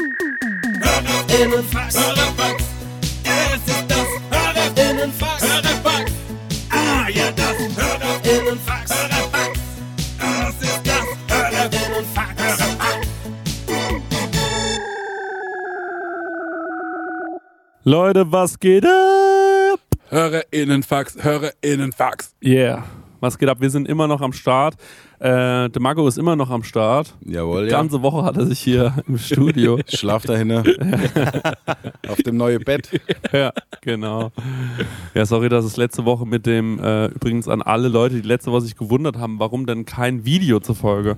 Hörerinnenfax. Hörerfax. Es ist das Hörerinnenfax. Hörerfax. Ah, ja, das Hörerinnenfax. Hörerfax. Das ist das Hörerinnenfax. Hörerfax. Leute, was geht ab? Hörerinnenfax, Hörerinnenfax. Yeah. Was geht ab? Wir sind immer noch am Start. Äh, der Marco ist immer noch am Start. Jawohl, Die ja. ganze Woche hat er sich hier im Studio. Schlaf dahinter. Auf dem neuen Bett. ja, genau. Ja, sorry, dass es letzte Woche mit dem, äh, übrigens an alle Leute, die letzte Woche sich gewundert haben, warum denn kein Video zur Folge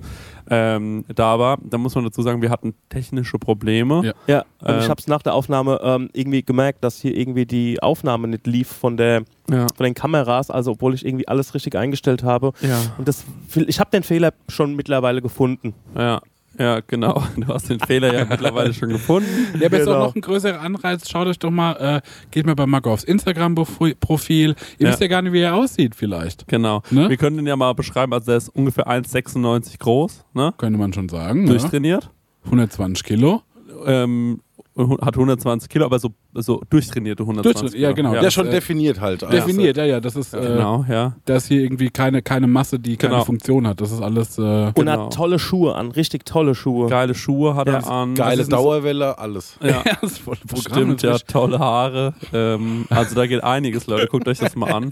ähm, da war. Da muss man dazu sagen, wir hatten technische Probleme. Ja. Ja, und ich Ähm. habe es nach der Aufnahme ähm, irgendwie gemerkt, dass hier irgendwie die Aufnahme nicht lief von der Ja. von den Kameras, also obwohl ich irgendwie alles richtig eingestellt habe. Ja. Und das, ich habe den Fehler schon mittlerweile gefunden. Ja, ja, genau. Du hast den Fehler ja mittlerweile schon gefunden. Ja, aber ist Genau. auch noch ein größerer Anreiz. Schaut euch doch mal, äh, geht mal bei Marco aufs Instagram-Profil. Ihr Ja. wisst ja gar nicht, wie er aussieht, vielleicht. Genau. Ne? Wir können den ja mal beschreiben, also der ist ungefähr 1,96 groß, ne? Könnte man schon sagen. Ne? Durchtrainiert. 120 Kilo. Ähm, hat 120 Kilo, aber so, so durchtrainierte 120 Durchtrainiert, Kilo. ja, genau. Ja, Ja, schon äh, definiert halt. Definiert, ja, ja. Das ist, äh, Genau, ja. das ist hier irgendwie keine, keine Masse, die keine Genau. Funktion hat. Das ist alles. Äh, Und Genau. hat tolle Schuhe an, richtig tolle Schuhe. Geile Schuhe hat Ja. er an. Geile Das Dauerwelle, alles. Ja. das ist voll Programm. Stimmt, ja, tolle Haare. Ähm, also da geht einiges, Leute. Guckt euch das mal an.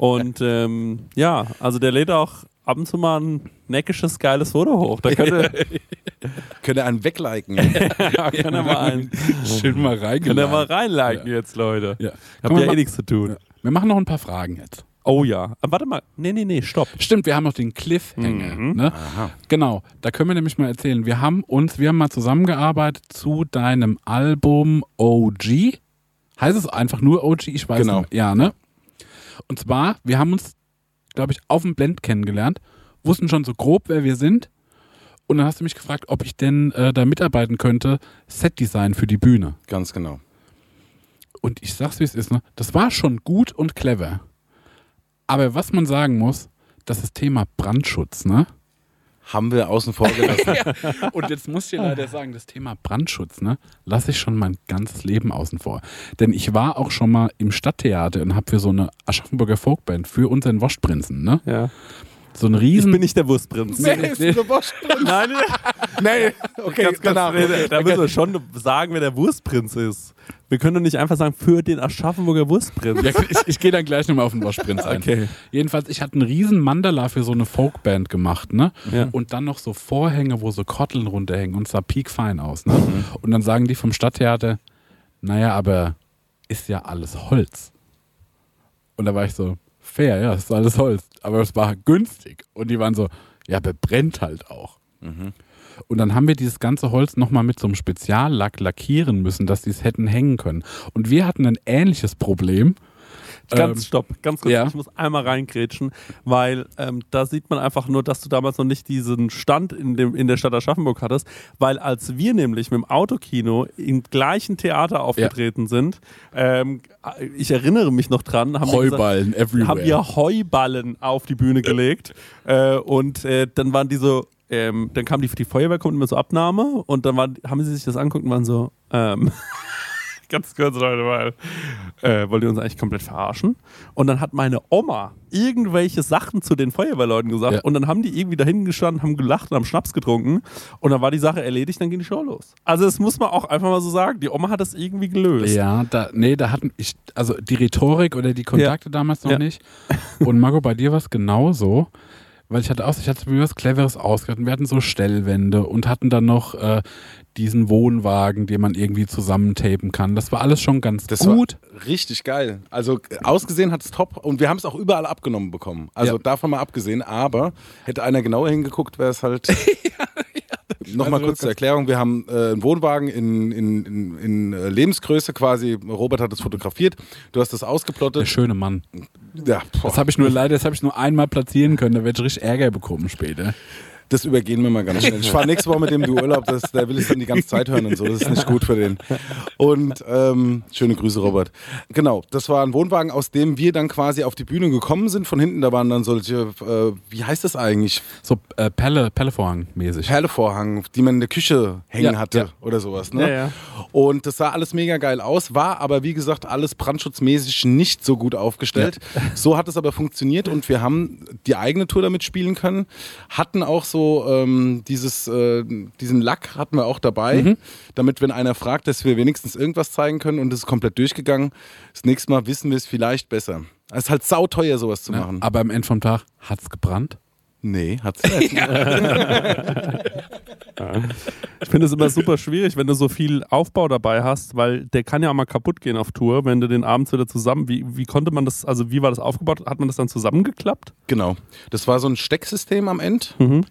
Und ähm, ja, also der lädt auch ab und zu mal ein neckisches, geiles Foto hoch. Da könnt ihr, Könnt ihr einen wegliken. ja, könnt ihr mal, ein, Schön mal könnt ihr mal reinliken jetzt, Leute. Ja. Habt wir ja eh nichts zu tun. Ja. Wir machen noch ein paar Fragen jetzt. Oh ja. Aber warte mal. Nee, nee, nee, stopp. Stimmt, wir haben noch den Cliffhanger. Mhm. Ne? Genau, da können wir nämlich mal erzählen. Wir haben uns, wir haben mal zusammengearbeitet zu deinem Album OG. Heißt es einfach nur OG? Ich weiß Genau. nicht. Ja, ne? Und zwar, wir haben uns, glaube ich, auf dem Blend kennengelernt, wussten schon so grob, wer wir sind. Und dann hast du mich gefragt, ob ich denn äh, da mitarbeiten könnte, Setdesign für die Bühne. Ganz genau. Und ich sag's, wie es ist, ne? Das war schon gut und clever. Aber was man sagen muss, das ist Thema Brandschutz, ne? Haben wir außen vor gelassen. Und jetzt muss ich dir leider sagen, das Thema Brandschutz, ne, lasse ich schon mein ganzes Leben außen vor. Denn ich war auch schon mal im Stadttheater und habe für so eine Aschaffenburger Folkband, für unseren Wurstprinzen, ne, Ja. So ein Ich riesen... bin nicht der Wurstprinz. Nee, nee. Nein, nee, okay, ganz, ganz, danach. nee, da müssen wir schon sagen, wer der Wurstprinz ist. Wir können doch nicht einfach sagen, für den Aschaffenburger Wurstprinz. Ja, ich ich gehe dann gleich nochmal auf den Wurstprinz ein. Okay. Jedenfalls, ich hatte einen riesen Mandala für so eine Folkband gemacht, ne? Ja. Und dann noch so Vorhänge, wo so Kotteln runterhängen und es sah piekfein aus, ne? Und dann sagen die vom Stadttheater, naja, aber ist ja alles Holz. Und da war ich so, fair, ja, ist alles Holz. Aber es war günstig. Und die waren so, ja, aber brennt halt auch. Und dann haben wir dieses ganze Holz nochmal mit so einem Speziallack lackieren müssen, dass die es hätten hängen können. Und wir hatten ein ähnliches Problem. Ganz Ähm, stopp, ganz kurz. ja. Ich muss einmal reingrätschen, weil ähm, da sieht man einfach nur, dass du damals noch nicht diesen Stand in, dem, in der Stadt Aschaffenburg hattest, weil als wir nämlich mit dem Autokino im gleichen Theater aufgetreten sind, ähm, ich erinnere mich noch dran, haben wir gesagt, Heuballen haben wir Heuballen auf die Bühne gelegt äh, und äh, dann waren die so, ähm, dann kam die, die Feuerwehr, kommt immer so Abnahme und dann waren, haben sie sich das angeguckt und waren so, ähm, ganz kurz Leute, weil äh, wollt ihr uns eigentlich komplett verarschen? Und dann hat meine Oma irgendwelche Sachen zu den Feuerwehrleuten gesagt Ja. und dann haben die irgendwie dahin gestanden, haben gelacht und haben Schnaps getrunken und dann war die Sache erledigt, dann ging die Show los. Also das muss man auch einfach mal so sagen, die Oma hat das irgendwie gelöst. Ja, da, nee, da hatten ich, also die Rhetorik oder die Kontakte damals noch Ja. nicht. Und Marco, bei dir war es genauso, weil ich hatte auch, ich hatte mir was Cleveres ausgedacht. Wir hatten so Stellwände und hatten dann noch äh, diesen Wohnwagen, den man irgendwie zusammentapen kann. Das war alles schon ganz Das gut. war richtig geil. Also ausgesehen hat es top und wir haben es auch überall abgenommen bekommen. Also Ja. davon mal abgesehen, aber hätte einer genauer hingeguckt, wäre es halt. Nochmal Also, kurz zur Erklärung. Wir haben äh, einen Wohnwagen in, in, in, in äh, Lebensgröße quasi. Robert hat das fotografiert. Du hast das Der ausgeplottet. schöne Mann. Ja, boah. Das habe ich nur leider, das habe ich nur einmal platzieren können. Da werde ich richtig Ärger bekommen später. Das übergehen wir mal ganz schnell. Ich fahre nächste Woche mit dem du Urlaub, das, der will es dann die ganze Zeit hören und so. Das ist nicht gut für den. Und ähm, schöne Grüße, Robert. Genau, das war ein Wohnwagen, aus dem wir dann quasi auf die Bühne gekommen sind. Von hinten, da waren dann solche, äh, wie heißt das eigentlich? So äh, Pelle, Pellevorhang-mäßig. Perlevorhang, die man in der Küche hängen Ja, hatte ja. oder sowas. Ne? Ja, ja. Und das sah alles mega geil aus, war aber wie gesagt alles brandschutzmäßig nicht so gut aufgestellt. So hat es aber funktioniert und wir haben die eigene Tour damit spielen können. Hatten auch so ähm, dieses, äh, diesen Lack hatten wir auch dabei, damit wenn einer fragt, dass wir wenigstens irgendwas zeigen können und es ist komplett durchgegangen. Das nächste Mal wissen wir es vielleicht besser. Es ist halt sauteuer, sowas zu Ne? machen. Aber am Ende vom Tag hat's gebrannt. Nee, hat's nicht. Ich finde es immer super schwierig, wenn du so viel Aufbau dabei hast, weil der kann ja auch mal kaputt gehen auf Tour, wenn du den abends wieder zusammen. Wie, wie konnte man das, also wie war das aufgebaut? Hat man das dann zusammengeklappt? genau. Das war so ein Stecksystem am Ende.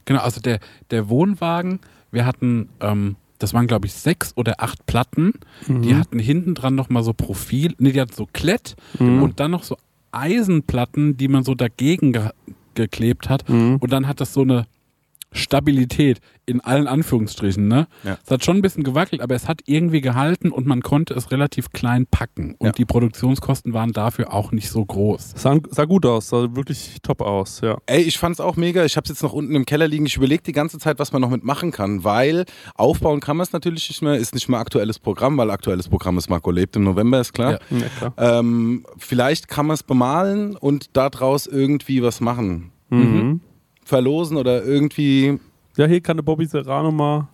Genau, also der, der Wohnwagen, wir hatten, ähm, das waren glaube ich sechs oder acht Platten, die hatten hinten dran nochmal so Profil, nee, die hatten so Klett und dann noch so Eisenplatten, die man so dagegen ge geklebt hat und dann hat das so eine Stabilität in allen Anführungsstrichen, ne? Ja. Es hat schon ein bisschen gewackelt, aber es hat irgendwie gehalten und man konnte es relativ klein packen und Ja. die Produktionskosten waren dafür auch nicht so groß. Sah, sah gut aus, sah wirklich top aus, ja. Ey, ich fand's auch mega. Ich hab's jetzt noch unten im Keller liegen. Ich überlege die ganze Zeit, was man noch mitmachen kann, weil aufbauen kann man es natürlich nicht mehr. Ist nicht mehr aktuelles Programm, weil aktuelles Programm ist Marco lebt im November, ist klar. Ja. Ja, klar. Ähm, vielleicht kann man es bemalen und daraus irgendwie was machen. Mhm. Verlosen oder irgendwie. Ja, hier kann der Bobby Serrano mal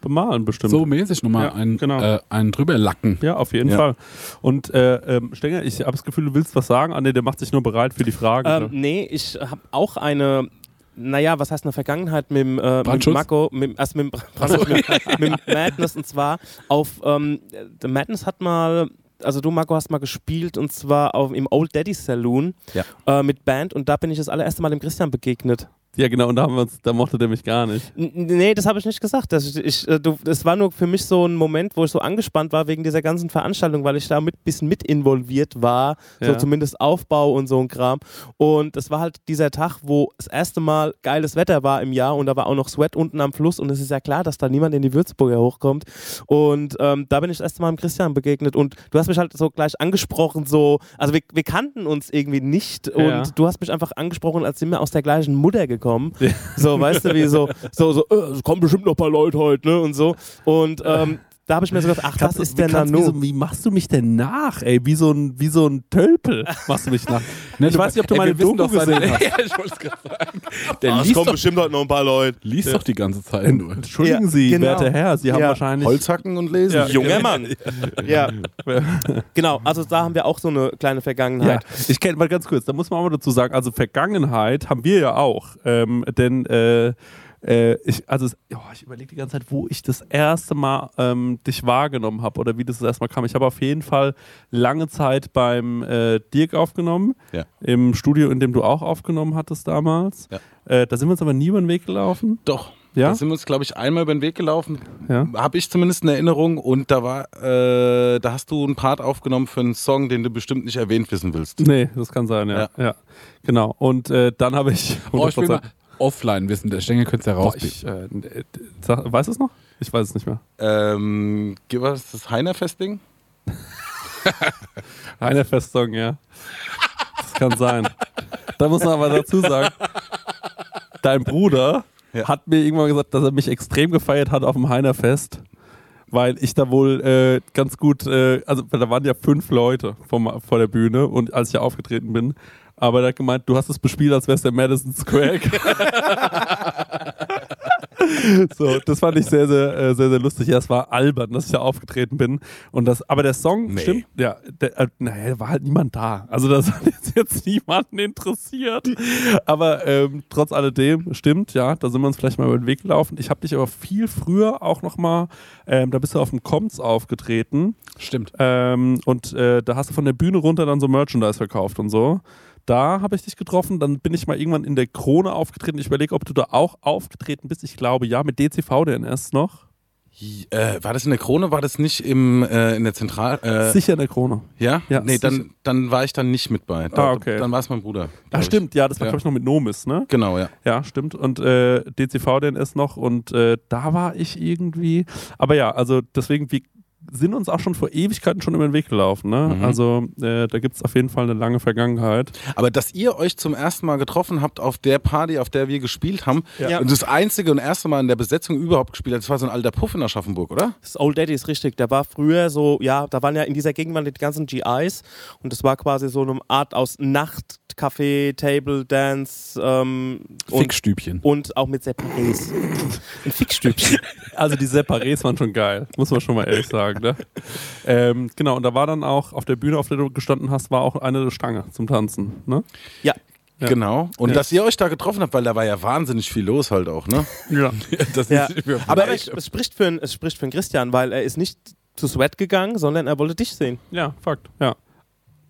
bemalen, bestimmt. So mäßig nochmal Ja, einen, genau. äh, einen drüber lacken. Ja, auf jeden Ja. Fall. Und äh, ähm, Stenger, ich habe das Gefühl, du willst was sagen. Ah, nee, der macht sich nur bereit für die Frage. Ähm, nee, ich habe auch eine, naja, was heißt eine Vergangenheit mit dem, äh, mit Marco, mit, erst mit, dem Brandschutz, mit, mit dem Madness und zwar auf, ähm, der Madness hat mal, also du Marco hast mal gespielt und zwar auf, im Old Daddy Saloon Ja. äh, mit Band und da bin ich das allererste Mal dem Christian begegnet. Ja, genau, und da, haben wir uns, da mochte der mich gar nicht. N nee, das habe ich nicht gesagt. Das, ich, äh, du, das war nur für mich so ein Moment, wo ich so angespannt war wegen dieser ganzen Veranstaltung, weil ich da mit bisschen mit involviert war, so Ja. zumindest Aufbau und so ein Kram. Und das war halt dieser Tag, wo das erste Mal geiles Wetter war im Jahr und da war auch noch Sweat unten am Fluss und es ist ja klar, dass da niemand in die Würzburger hochkommt. Und ähm, da bin ich das erste Mal dem Christian begegnet und du hast mich halt so gleich angesprochen, so, also wir, wir kannten uns irgendwie nicht und Ja. du hast mich einfach angesprochen, als sind wir aus der gleichen Mutter gekommen. So, weißt du, wie so, so, so, äh, es kommen bestimmt noch ein paar Leute heute, ne? Und so. Und ähm, da habe ich mir so gedacht, ach, das Kannst ist der wie kannst- Wie, so, wie machst du mich denn nach, ey? Wie so ein, wie so ein Tölpel machst du mich nach. Ne, ich du- weiß nicht, ob du ey, meine Doku gesehen hast. ja, ich wollte es gerade sagen. Der Ah, es liest, kommen doch, bestimmt heute noch ein paar Leute. liest doch die ganze Zeit nur. Entschuldigen Ja, Sie, genau. werter Herr, Sie haben Ja. wahrscheinlich... Holzhacken und lesen. Ja. Junger Mann. Ja. genau, also da haben wir auch so eine kleine Ja, Vergangenheit. ich kenne mal ganz kurz, da muss man auch mal dazu sagen, also Vergangenheit haben wir ja auch, ähm, denn äh, äh, ich, also oh, ich überlege die ganze Zeit, wo ich das erste Mal ähm, dich wahrgenommen habe oder wie das das erste Mal kam. Ich habe auf jeden Fall lange Zeit beim äh, Dirk aufgenommen, Ja. im Studio, in dem du auch aufgenommen hattest damals. Ja. Äh, da sind wir uns aber nie über den Weg gelaufen. Doch. Ja? Da sind wir uns, glaube ich, einmal über den Weg gelaufen. Ja. Habe ich zumindest eine Erinnerung. Und da war, äh, da hast du einen Part aufgenommen für einen Song, den du bestimmt nicht erwähnt wissen willst. Nee, das kann sein, ja. ja. Genau. Und äh, dann habe ich. Oh, ich 100% mal offline wissen. Der Stängel könnte es ja Boah, rausbieten. ich, äh, sag, weißt du es noch? Ich weiß es nicht mehr. Ähm, gib was das Heiner-Festing? Eine Festung, ja. Das kann sein. Da muss man aber dazu sagen, dein Bruder Ja. hat mir irgendwann gesagt, dass er mich extrem gefeiert hat auf dem Heinerfest, weil ich da wohl äh, ganz gut, äh, also da waren ja fünf Leute vom, vor der Bühne und als ich ja aufgetreten bin, aber er hat gemeint, du hast es bespielt, als wär's der Madison Square. so, das fand ich sehr, sehr, äh, sehr, sehr lustig. Ja, es war albern, dass ich da aufgetreten bin. Und das, aber der Song, Nee. stimmt, ja, der, äh, naja, da war halt niemand da. Also das hat jetzt, jetzt niemanden interessiert. Aber ähm, trotz alledem, stimmt, ja, da sind wir uns vielleicht mal über den Weg gelaufen. Ich habe dich aber viel früher auch noch mal, ähm, da bist du auf dem Comms aufgetreten. Stimmt. Ähm, und äh, da hast du von der Bühne runter dann so Merchandise verkauft und so. Da habe ich dich getroffen, dann bin ich mal irgendwann in der Krone aufgetreten. Ich überlege, ob du da auch aufgetreten bist. Ich glaube ja, mit DCV DNS noch. Äh, war das in der Krone? War das nicht im, äh, in der Zentral... Äh, Sicher in der Krone. ja? Ja, Nee, sicher. dann, dann war ich dann nicht mit bei. Da, Ah, okay. Dann war es mein Bruder. Ich. stimmt, ja, das war Ja. glaube ich noch mit Nomis, ne? Genau, ja. Ja, stimmt. Und äh, DCV DNS noch und äh, da war ich irgendwie. Aber ja, also deswegen, wir sind uns auch schon vor Ewigkeiten schon über den Weg gelaufen. Ne? Mhm. Also äh, da gibt es auf jeden Fall eine lange Vergangenheit. Aber dass ihr euch zum ersten Mal getroffen habt auf der Party, auf der wir gespielt haben, Ja. und das einzige und erste Mal in der Besetzung überhaupt gespielt hat, das war so ein alter Puff in Aschaffenburg, oder? Das Old Daddy ist richtig. Der war früher so, ja, da waren ja in dieser Gegend waren die ganzen GIs und das war quasi so eine Art aus Nacht, Café, Table, Dance ähm, und, Fickstübchen. und auch mit Separés. Ein Fickstübchen. Also die Separés waren schon geil, muss man schon mal ehrlich sagen. Ne? Ähm, genau, und da war dann auch auf der Bühne, auf der du gestanden hast, war auch eine Stange zum Tanzen. Ne? Ja. Ja. Genau. Und Ja. dass ihr euch da getroffen habt, weil da war ja wahnsinnig viel los halt auch, ne? Ja. Das Ja. Aber es, es, spricht für, einen- es spricht für einen Christian, weil er ist nicht zu Sweat gegangen, sondern er wollte dich sehen. Ja, Fakt. Ja.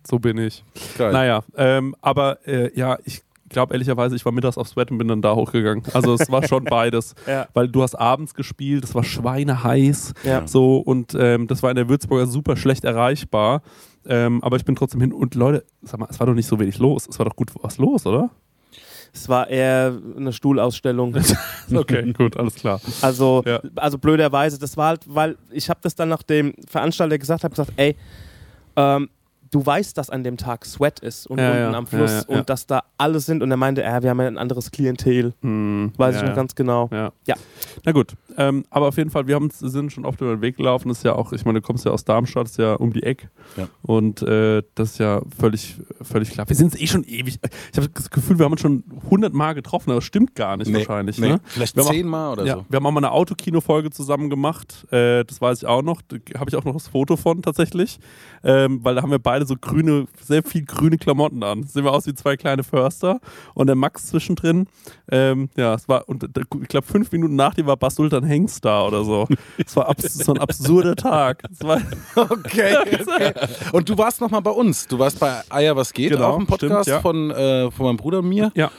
So bin ich. Geil. Naja, ähm, aber äh, ja, ich glaube ehrlicherweise, ich war mittags auf Sweat und bin dann da hochgegangen. Also es war schon beides. Ja. Weil du hast abends gespielt, es war schweineheiß. Ja. So, und ähm, das war in der Würzburger super schlecht erreichbar. Ähm, aber ich bin trotzdem hin. Und Leute, sag mal, es war doch nicht so wenig los. Es war doch gut was los, oder? Es war eher eine Stuhlausstellung. Okay, gut, alles klar. Also, Ja. also blöderweise, das war halt, weil ich habe das dann nach dem Veranstalter gesagt, habe gesagt, ey, ähm, du weißt, dass an dem Tag Sweat ist und Ja, unten ja, am Fluss ja, ja, ja. und dass da alles sind und er meinte, ja, wir haben ja ein anderes Klientel, Hm, weiß ja, ich noch ja. ganz genau. Ja. Ja. Na gut, ähm, aber auf jeden Fall, wir haben, uns- sind schon oft über den Weg gelaufen. Das ist ja auch, ich meine, du kommst ja aus Darmstadt, ist ja um die Ecke. Ja. Und äh, das ist ja völlig, völlig klar. Wir sind es eh schon ewig. Ich habe das Gefühl, wir haben uns schon 100 Mal getroffen, aber das stimmt gar nicht wahrscheinlich. nee. Ne? Vielleicht zehnmal oder Ja, so. wir haben auch mal eine Autokino-Folge zusammen gemacht. Äh, das weiß ich auch noch. Da habe ich auch noch das Foto von tatsächlich. Ähm, weil da haben wir beide so grüne, sehr viel grüne Klamotten an. Sehen wir aus wie zwei kleine Förster. Und der Max zwischendrin. Ähm, ja, es war, und ich glaube, fünf Minuten nach dir war Bas Sultan Hengst da oder so. Es war abs so ein absurder Tag. War, Okay, okay. Und du warst noch mal bei uns. Du warst bei Eier was geht, Genau, auch im Podcast stimmt, ja. von, äh, von meinem Bruder und mir. ja.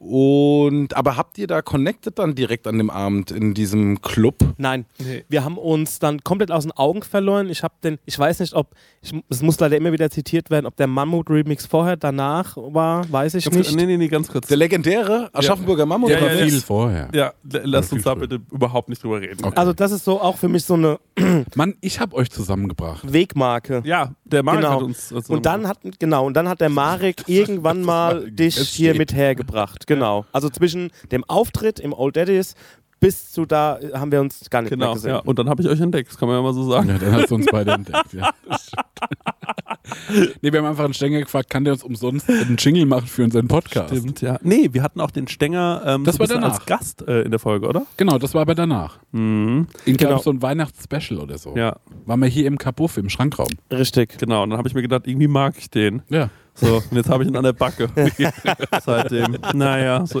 Und aber habt ihr da connected dann direkt an dem Abend in diesem Club? Nein, Nee. wir haben uns dann komplett aus den Augen verloren. Ich habe den, ich weiß nicht, ob, ich, es muss leider immer wieder zitiert werden, ob der Mammut-Remix vorher, danach war, weiß ich Ganz, nicht. nee, nee, nee, ganz kurz. Der legendäre Aschaffenburger Mammut? Ja, Aber ja, viel ja. vorher. Ja, l- lass viel uns da früher. bitte überhaupt nicht drüber reden. Okay. Also das ist so auch für mich so eine Mann, ich hab euch zusammengebracht. Wegmarke. Ja, der Marek Genau. hat uns. Und dann hat genau und dann hat der Marek irgendwann mal war dich hier mit hergebracht. Genau. Also zwischen dem Auftritt im Old Daddies bis zu da äh, haben wir uns gar nicht mehr Genau, gesehen. ja. Und dann habe ich euch entdeckt, das kann man ja mal so sagen. Ja, dann hast du uns beide entdeckt. Ja. Das stimmt. nee, wir haben einfach einen Stänger gefragt, kann der uns umsonst einen Jingle machen für unseren Podcast? Stimmt, ja. Nee, wir hatten auch den Stenger ähm, Das so war danach. als Gast äh, in der Folge, oder? Genau, das war aber danach. Mhm. In genau. so ein Weihnachtsspecial oder so. Ja, Waren wir hier im Kabuff, im Schrankraum. Richtig. genau. Und dann habe ich mir gedacht, irgendwie mag ich den. Ja. So, und jetzt habe ich ihn an der Backe. Seitdem. Naja, so.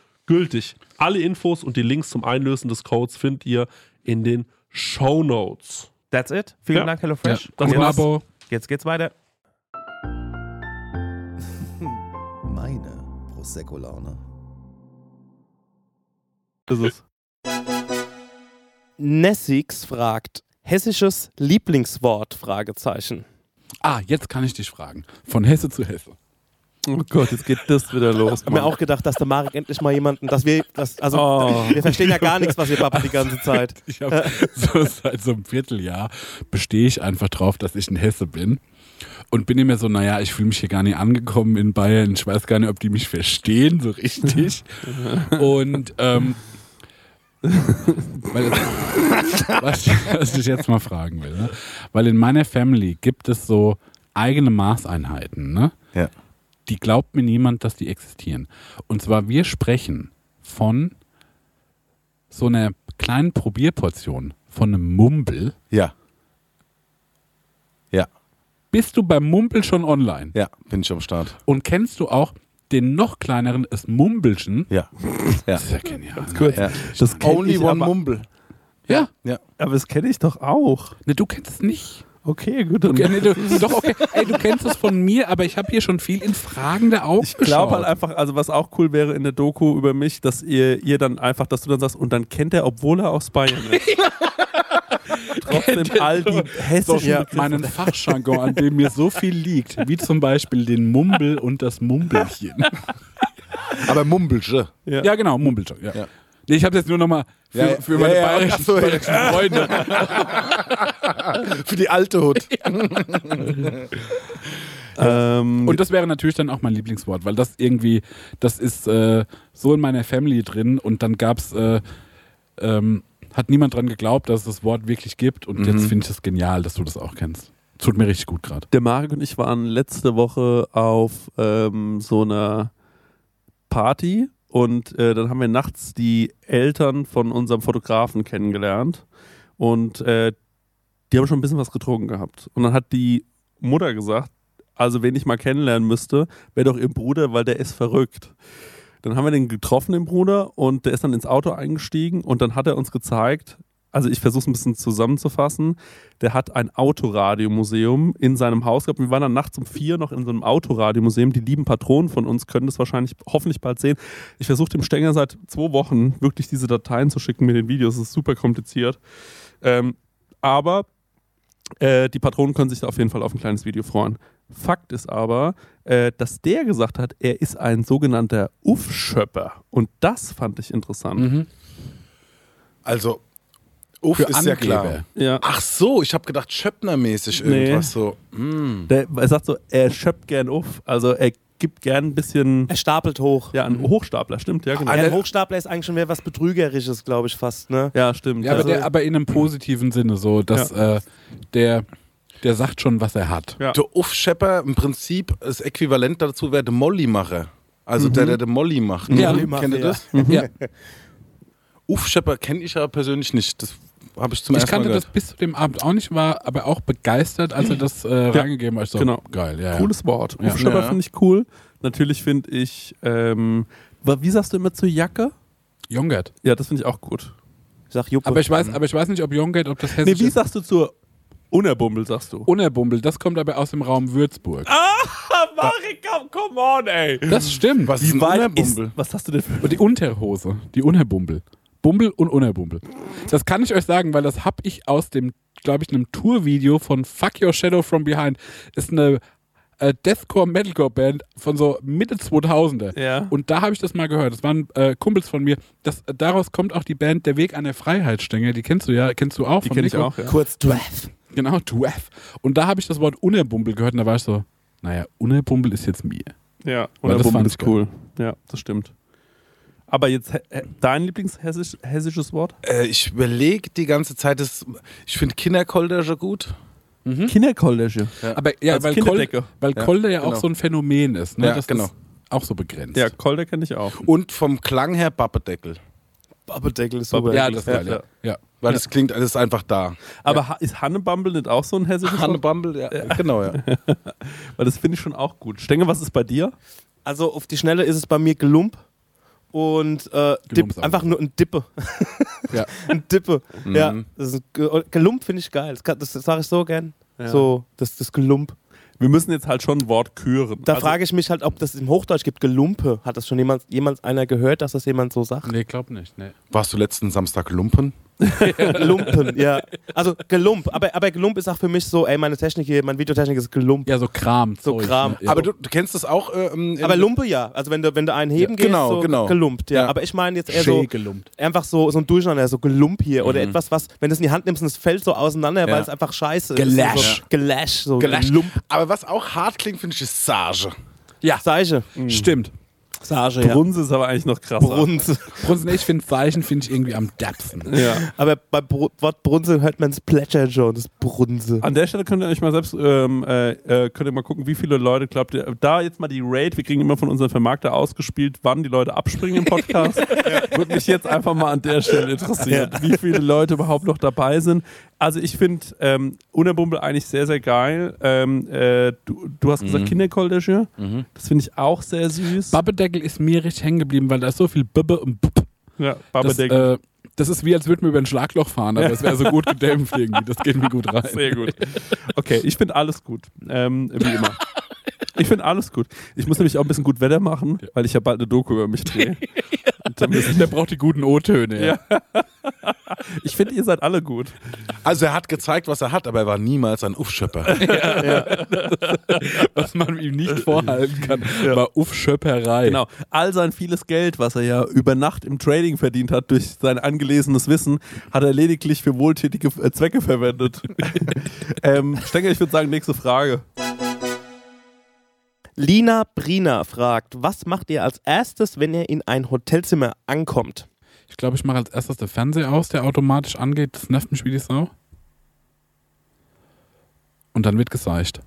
gültig. Alle Infos und die Links zum Einlösen des Codes findet ihr in den Show Notes. That's it. Vielen Ja. Dank, HelloFresh. Das Und war jetzt, Abo. jetzt geht's weiter. Meine Prosecco-Laune. Das ist Nessix fragt, hessisches Lieblingswort? Fragezeichen. Ah, jetzt kann ich dich fragen. Von Hesse zu Hesse. Oh Gott, jetzt geht das wieder los. Ich habe mir auch gedacht, dass der Marek endlich mal jemanden, dass wir, das, also Oh. wir verstehen ja gar nichts, was ihr babbelt die ganze Zeit. Ich habe so seit so einem Vierteljahr bestehe ich einfach drauf, dass ich ein Hesse bin. Und bin immer so, naja, ich fühle mich hier gar nicht angekommen in Bayern. Ich weiß gar nicht, ob die mich verstehen, so richtig. Und ähm, weil, was, ich- was ich jetzt mal fragen will, ne? weil in meiner Family gibt es so eigene Maßeinheiten, ne? Ja. Die glaubt mir niemand, dass die existieren. Und zwar, wir sprechen von so einer kleinen Probierportion, von einem Mumbel. Ja. Ja. Bist du beim Mumbel schon online? Ja, bin ich am Start. Und kennst du auch den noch kleineren, das Mumbelchen? Ja. Ja. Das ist ja genial. Gut. ja. Das Only ich one aber, Mumble. Ja, Ja. aber das kenne ich doch auch. ne, du kennst es nicht. Okay, gut. Du, ne, du, doch, okay. Ey, du kennst es von mir, aber ich habe hier schon viel in fragende Augen Ich glaube halt einfach, also was auch cool wäre in der Doku über mich, dass ihr, ihr dann einfach, dass du dann sagst, und dann kennt er, obwohl er aus Bayern ist. Trotzdem all die hessischen ja, meinen Fachjargon, an dem mir so viel liegt, wie zum Beispiel den Mumbel und das Mumbelchen. Aber Mumbelsche. Ja. Ja, genau, Mumbelchen. Ja. Ja. Nee, ich habe jetzt nur nochmal für, Ja, für meine Ja, bayerischen, so, bayerischen Freunde. Für die alte Hut. Ähm, Und das wäre natürlich dann auch mein Lieblingswort, weil das irgendwie, das ist äh, so in meiner Family drin und dann gab's, äh, ähm, hat niemand dran geglaubt, dass es das Wort wirklich gibt und jetzt finde ich es genial, dass du das auch kennst. Tut mir richtig gut gerade. der Marek und ich waren letzte Woche auf ähm, so einer Party und äh, dann haben wir nachts die Eltern von unserem Fotografen kennengelernt und äh, die haben schon ein bisschen was getrunken gehabt. Und dann hat die Mutter gesagt, also wen ich mal kennenlernen müsste, wäre doch ihr Bruder, weil der ist verrückt. Dann haben wir den getroffen, den Bruder, und der ist dann ins Auto eingestiegen und dann hat er uns gezeigt, also ich versuche es ein bisschen zusammenzufassen, der hat ein Autoradiomuseum in seinem Haus gehabt. Wir waren dann nachts um vier noch in so einem Autoradiomuseum. Die lieben Patronen von uns können das wahrscheinlich hoffentlich bald sehen. Ich versuche dem Stenger seit zwei Wochen wirklich diese Dateien zu schicken mit den Videos. Das ist super kompliziert. Ähm, aber äh, die Patronen können sich da auf jeden Fall auf ein kleines Video freuen. Fakt ist aber, äh, dass der gesagt hat, er ist ein sogenannter Uff-Schöpper. Und das fand ich interessant. Mhm. Also, Uff Für ist ja Angeber. klar. Ja. Ach so, ich habe gedacht, Schöppner-mäßig Nee. irgendwas so. Mm. Der, er sagt so, er schöpft gern Uff. Also er gibt gern ein bisschen. Er stapelt hoch. Ja, ein Hochstapler, stimmt, ja, genau. Ja, ein Hochstapler ist eigentlich schon mehr was Betrügerisches, glaube ich, fast. Ne? Ja, stimmt. Ja, aber, also, der, aber in einem positiven Sinne, so, dass äh, der, der sagt schon, was er hat. Ja. Der Uff-Schepper im Prinzip das Äquivalent dazu wäre der Molly-Macher. Also der, der den Molly macht. Ja. Kennt ihr Ja. das? Ja. Uff-Schepper kenne ich aber persönlich nicht. Das habe ich zum Ich ersten Mal kannte das bis zu dem Abend auch nicht, war aber auch begeistert, als er das äh, reingegeben hat. Ich so, genau. Geil, ja. ja. Cooles Wort. Ja. Ja. finde ich cool. Natürlich finde ich, ähm, wie sagst du immer zur Jacke? Jongert. Ja, das finde ich auch gut. Ich sag Juppe. Aber ich weiß, aber ich weiß nicht, ob Jongert, ob das Nee, hessisch wie ist. sagst du zur Unerbummel, sagst du? Unerbumbel, das kommt aber aus dem Raum Würzburg. Marika, come on, ey. Das stimmt. Was ist ein Unerbumbel? was hast du denn für... Und die Unterhose, die Unerbumbel. Bumbel und Unerbumbel. Das kann ich euch sagen, weil das habe ich aus dem, glaube ich, einem Tourvideo von Fuck Your Shadow from Behind. Ist eine äh, Deathcore Metalcore Band von so Mitte 2000er. Ja. Und da habe ich das mal gehört. Das waren äh, Kumpels von mir. Das, daraus kommt auch die Band Der Weg an der Freiheitsstänge. Die kennst du ja, kennst du auch. Die kenne ich auch, ja. Kurz Draft. Genau, Dwaff. Und da habe ich das Wort Unerbumbel gehört und da war ich so, naja, Unerbumbel ist jetzt mir. Ja, das fand ist ich cool. Ja, das stimmt. Aber jetzt dein Lieblingshessisches hessisches Wort? Äh, ich überlege die ganze Zeit, das, ich finde Kinderkoldersche gut. Kinderkollege. Aber ja, Als weil, Kinderdecke. Kol weil Ja, Kolder ja auch genau. so ein Phänomen ist. Ne? Ja, das genau. ist auch so begrenzt. Ja, Kolder kenne ich auch. Und vom Klang her Bappedeckel. Babbedeckel ist super. ja, das ist geil. Ja. Ja. ja. Weil das klingt, ist einfach da. Aber ha- ist Hannebumble nicht auch so ein hessisches Hanne Wort? Bumble, ja, genau, ja. Weil das finde ich schon auch gut. Stenge, was ist bei dir? Also auf die Schnelle ist es bei mir Gelump. Und äh, Dip, einfach nur ein Dippe. Ja. ein Dippe. Mhm. Ja, das ist, Ge- Gelump finde ich geil. Das, kann- das, das sage ich so gern. Ja. So, das, das Gelump. Wir müssen jetzt halt schon ein Wort küren. Da Also, frage ich mich halt, ob das im Hochdeutsch gibt. Gelumpe. Hat das schon jemand, jemals einer gehört, dass das jemand so sagt? Nee, glaub nicht. Nee. Warst du letzten Samstag Lumpen? Lumpen, ja. Also Gelump. Aber, aber Gelump ist auch für mich so, ey, meine Technik hier, meine Videotechnik ist Gelump. Ja, so Kram. So Zeug, Kram. Ne? Ja. Aber du, du kennst das auch? Äh, ähm, Aber Lumpe ja. Also wenn du, wenn du einen heben Ja, gehst, genau, so genau. gelumpt. Ja. Ja. Aber ich meine jetzt eher so, gelumpt. einfach so, so ein Durcheinander, so Gelump hier. Mhm. Oder etwas, was, wenn du es in die Hand nimmst und es fällt so auseinander, Ja. weil es einfach scheiße Gelash. ist. So, Gelash. So Gelascht. Gelump. Aber was auch hart klingt, finde ich, ist Sage. Ja, Seiche. stimmt. Sage, ja. Brunse ist aber eigentlich noch krasser. Brunze. Brunsen, ich finde Zeichen finde ich irgendwie am deppsten. Ja. Aber beim Br Wort Brunze hört man schon, das Brunse. An der Stelle könnt ihr euch mal selbst ähm, äh, äh, könnt ihr mal gucken, wie viele Leute glaubt ihr. Da jetzt mal die Rate, wir kriegen immer von unserem Vermarkter ausgespielt, wann die Leute abspringen im Podcast. Würde mich jetzt einfach mal an der Stelle interessieren, wie viele Leute überhaupt noch dabei sind. Also ich finde ähm, Unerbumbel eigentlich sehr, sehr geil. Ähm, äh, du, du hast gesagt Kinderkoldersche. Das finde ich auch sehr süß. Babbedeckel ist mir richtig hängen geblieben, weil da ist so viel Bibbe und Bub. ja, Das, Babadeckel. äh, das ist wie, als würden wir über ein Schlagloch fahren, aber es wäre so gut gedämpft irgendwie. Das geht mir gut rein. Sehr gut. Okay, ich finde alles gut. Ähm, wie immer. Ich finde alles gut. Ich muss nämlich auch ein bisschen gut Wetter machen, weil ich ja bald eine Doku über mich drehe. Und dann müssen- Der braucht die guten O-Töne. Ja. Ich finde, ihr seid alle gut. Also er hat gezeigt, was er hat, aber er war niemals ein Uffschöpper. Was man ihm nicht vorhalten kann, war Uff-Schöpperei. Genau. All sein vieles Geld, was er ja über Nacht im Trading verdient hat durch sein angelesenes Wissen, hat er lediglich für wohltätige äh, Zwecke verwendet. ähm, Stenger, ich würde sagen, nächste Frage. Lina Brina fragt, was macht ihr als erstes, wenn ihr in ein Hotelzimmer ankommt? Ich glaube, ich mache als erstes den Fernseher aus, der automatisch angeht. Das nervt mich wie die Sau. Und dann wird geseicht.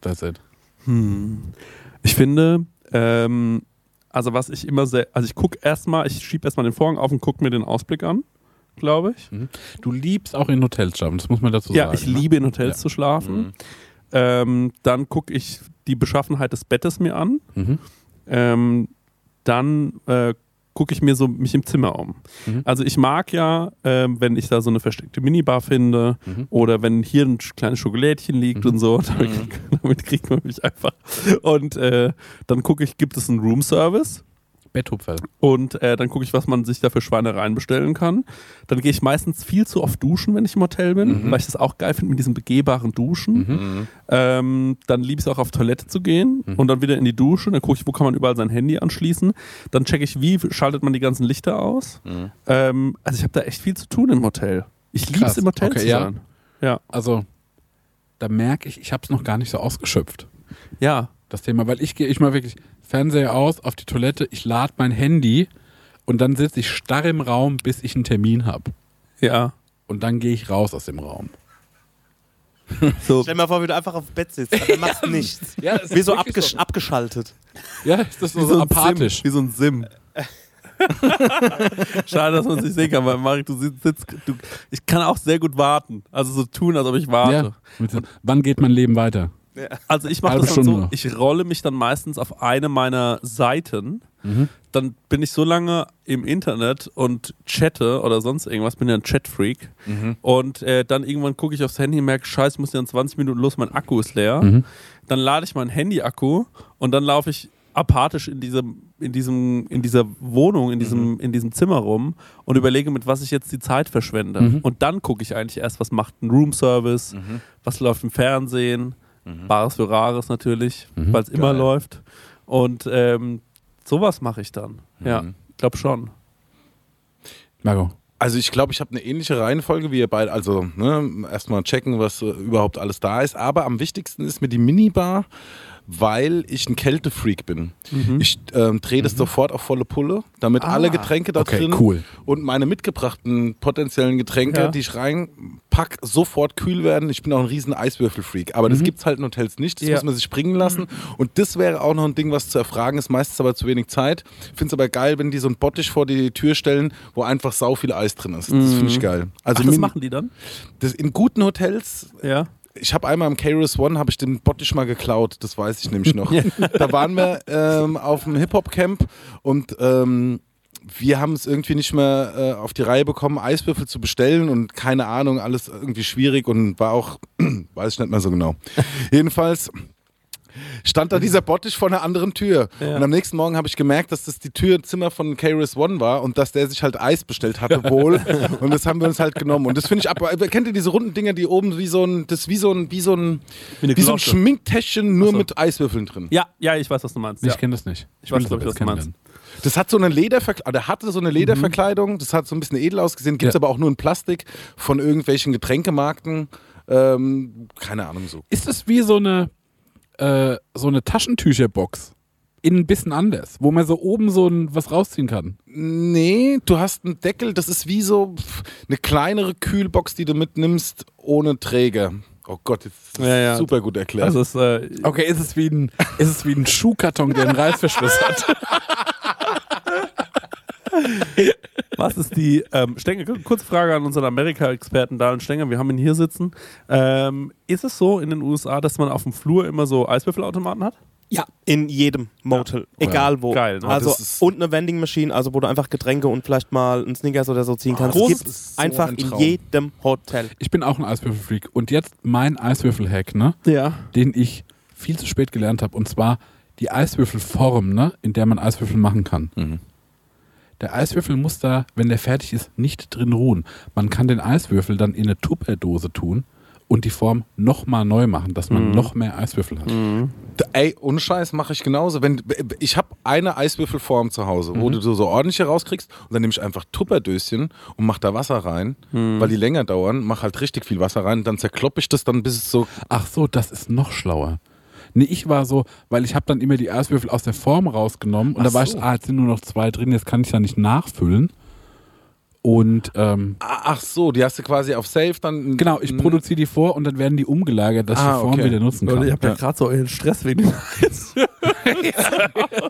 That's it. Ich finde, ähm, also was ich immer sehr, also ich gucke erstmal, ich schiebe erstmal den Vorhang auf und gucke mir den Ausblick an, glaube ich. Du liebst auch in Hotels schlafen, das muss man dazu Ja, sagen. ich ne? liebe in Hotels Ja. zu schlafen. Ähm, dann gucke ich die Beschaffenheit des Bettes mir an. Mhm. Ähm, dann äh, gucke ich mir so mich im Zimmer um. Mhm. Also ich mag ja, ähm, wenn ich da so eine versteckte Minibar finde Mhm. oder wenn hier ein kleines Schokolädchen liegt und so, damit, damit kriegt man mich einfach. Und äh, dann gucke ich, gibt es einen Roomservice? Betthupferl. Und äh, dann gucke ich, was man sich da für Schweinereien bestellen kann. Dann gehe ich meistens viel zu oft duschen, wenn ich im Hotel bin, weil ich das auch geil finde mit diesen begehbaren Duschen. Ähm, dann liebe ich es auch auf Toilette zu gehen und dann wieder in die Dusche. Dann gucke ich, wo kann man überall sein Handy anschließen. Dann checke ich, wie schaltet man die ganzen Lichter aus. Ähm, also ich habe da echt viel zu tun im Hotel. Ich liebe es im Hotel Okay, zu ja. sein. Ja. Also, da merke ich, ich habe es noch gar nicht so ausgeschöpft. Ja. Das Thema, weil ich gehe ich mal wirklich Fernseher aus, auf die Toilette, ich lade mein Handy und dann sitze ich starr im Raum, bis ich einen Termin habe. Ja. Und dann gehe ich raus aus dem Raum. So, Stell dir mal vor, wie du einfach auf dem Bett sitzt, aber machst nichts. Ja, Wie so abgesch abgeschaltet. Ja, ist das wie so, so, ein apathisch. Sim, wie so ein Sim. Schade, dass man es nicht sehen kann, weil Marek, du sitzt, du, ich kann auch sehr gut warten. Also so tun, als ob ich warte. Ja, so, wann geht mein Leben weiter? Also ich mache das dann so, Stunde noch. ich rolle mich dann meistens auf eine meiner Seiten. Mhm. Dann bin ich so lange im Internet und chatte oder sonst irgendwas, bin ja ein Chatfreak. Mhm. Und äh, dann irgendwann gucke ich aufs Handy und merke, scheiße, ich muss ja in 20 Minuten los, mein Akku ist leer. Mhm. Dann lade ich meinen Handy-Akku und dann laufe ich apathisch in diesem, in diesem, in dieser Wohnung, in diesem, in diesem Zimmer rum und überlege, mit was ich jetzt die Zeit verschwende. Mhm. Und dann gucke ich eigentlich erst, was macht ein Roomservice, was läuft im Fernsehen, Bares für Rares natürlich, Mhm. weil es immer Geil. läuft. Und ähm, sowas mache ich dann. Ja, Mhm. ich glaube schon. Marco. Also ich glaube, ich habe eine ähnliche Reihenfolge wie ihr beide. Also ne, erstmal checken, was äh, überhaupt alles da ist. Aber am wichtigsten ist mir die Minibar, weil ich ein Kältefreak bin. Mhm. Ich ähm, drehe das sofort auf volle Pulle, damit alle Getränke da Okay, drin cool. und meine mitgebrachten potenziellen Getränke, Ja. die ich reinpack, sofort kühl werden. Ich bin auch ein riesen Eiswürfelfreak. Aber das gibt es halt in Hotels nicht. Das Ja. muss man sich bringen lassen. Und das wäre auch noch ein Ding, was zu erfragen ist. Meistens aber zu wenig Zeit. Finde es aber geil, wenn die so einen Bottich vor die Tür stellen, wo einfach sau viel Eis drin ist. Das finde ich geil. Also Ach, das machen die dann? das in guten Hotels Ja. Ich habe einmal im Kairos One habe ich den Bottich mal geklaut, das weiß ich nämlich noch. da waren wir ähm, auf dem Hip-Hop-Camp und ähm, wir haben es irgendwie nicht mehr äh, auf die Reihe bekommen, Eiswürfel zu bestellen und keine Ahnung, alles irgendwie schwierig und war auch, weiß ich nicht mehr so genau. Jedenfalls stand da dieser Bottich vor einer anderen Tür. Ja. Und am nächsten Morgen habe ich gemerkt, dass das die Türzimmer von Kairos One war und dass der sich halt Eis bestellt hatte wohl. und das haben wir uns halt genommen. Und das finde ich ab. Kennt ihr diese runden Dinger, die oben wie so ein, das ist wie so ein, wie so ein, Wie wie so ein. Schminktäschchen nur so. mit Eiswürfeln drin. Ja, ja, ich weiß, was du meinst. Ich Ja. kenne das nicht. Ich weiß, will glaub ich, das was du meinst. kennenlernen. Das hat so eine Lederverkleidung, der hatte so eine Lederverkleidung, das hat so ein bisschen edel ausgesehen, gibt es Ja. aber auch nur in Plastik von irgendwelchen Getränkemarkten. Ähm, keine Ahnung so. Ist es wie so eine, äh, so eine Taschentücherbox? Innen ein bisschen anders, wo man so oben so ein, was rausziehen kann. Nee, du hast einen Deckel, das ist wie so eine kleinere Kühlbox, die du mitnimmst, ohne Träger. Oh Gott, jetzt ist das Ja, ja. super gut erklärt. Also es, äh, Okay, ist es wie ein, ist es wie ein Schuhkarton, der einen Reißverschluss hat? Was ist die, ähm, Stenger, kurze Frage an unseren Amerika-Experten Dalen Stenger, wir haben ihn hier sitzen. Ähm, ist es so in den USA, dass man auf dem Flur immer so Eiswürfelautomaten hat? Ja, in jedem Motel, egal wo. Geil, ne? Also und eine Vending Machine, also wo du einfach Getränke und vielleicht mal einen Snickers oder so ziehen kannst. Groß Das gibt so einfach ein in jedem Hotel. Ich bin auch ein Eiswürfelfreak. Und jetzt mein Eiswürfelhack, ne? Ja. den ich viel zu spät gelernt habe. Und zwar die Eiswürfelform, ne? in der man Eiswürfel machen kann. Mhm. Der Eiswürfel muss da, wenn der fertig ist, nicht drin ruhen. Man kann den Eiswürfel dann in eine Tupperdose tun und die Form nochmal neu machen, dass man noch mehr Eiswürfel hat. D- Ey, ohne Scheiß mache ich genauso. Wenn, ich habe eine Eiswürfelform zu Hause, Mhm. wo du so, so ordentlich herauskriegst und dann nehme ich einfach Tupperdöschen und mache da Wasser rein, Mhm. weil die länger dauern, mache halt richtig viel Wasser rein, dann zerkloppe ich das dann, bis es so Ach so, das ist noch schlauer. Nee, ich war so, weil ich habe dann immer die Eiswürfel aus der Form rausgenommen und Ach da war ich, so. ah, jetzt sind nur noch zwei drin, jetzt kann ich ja nicht nachfüllen. Und ähm, Ah, Ach so, die hast du quasi auf Safe dann. genau, ich produziere die vor und dann werden die umgelagert, dass ich Ah, die Form okay. wieder nutzen kann. Leute, ihr habt ja, gerade so euren Stress wegen dem Eis.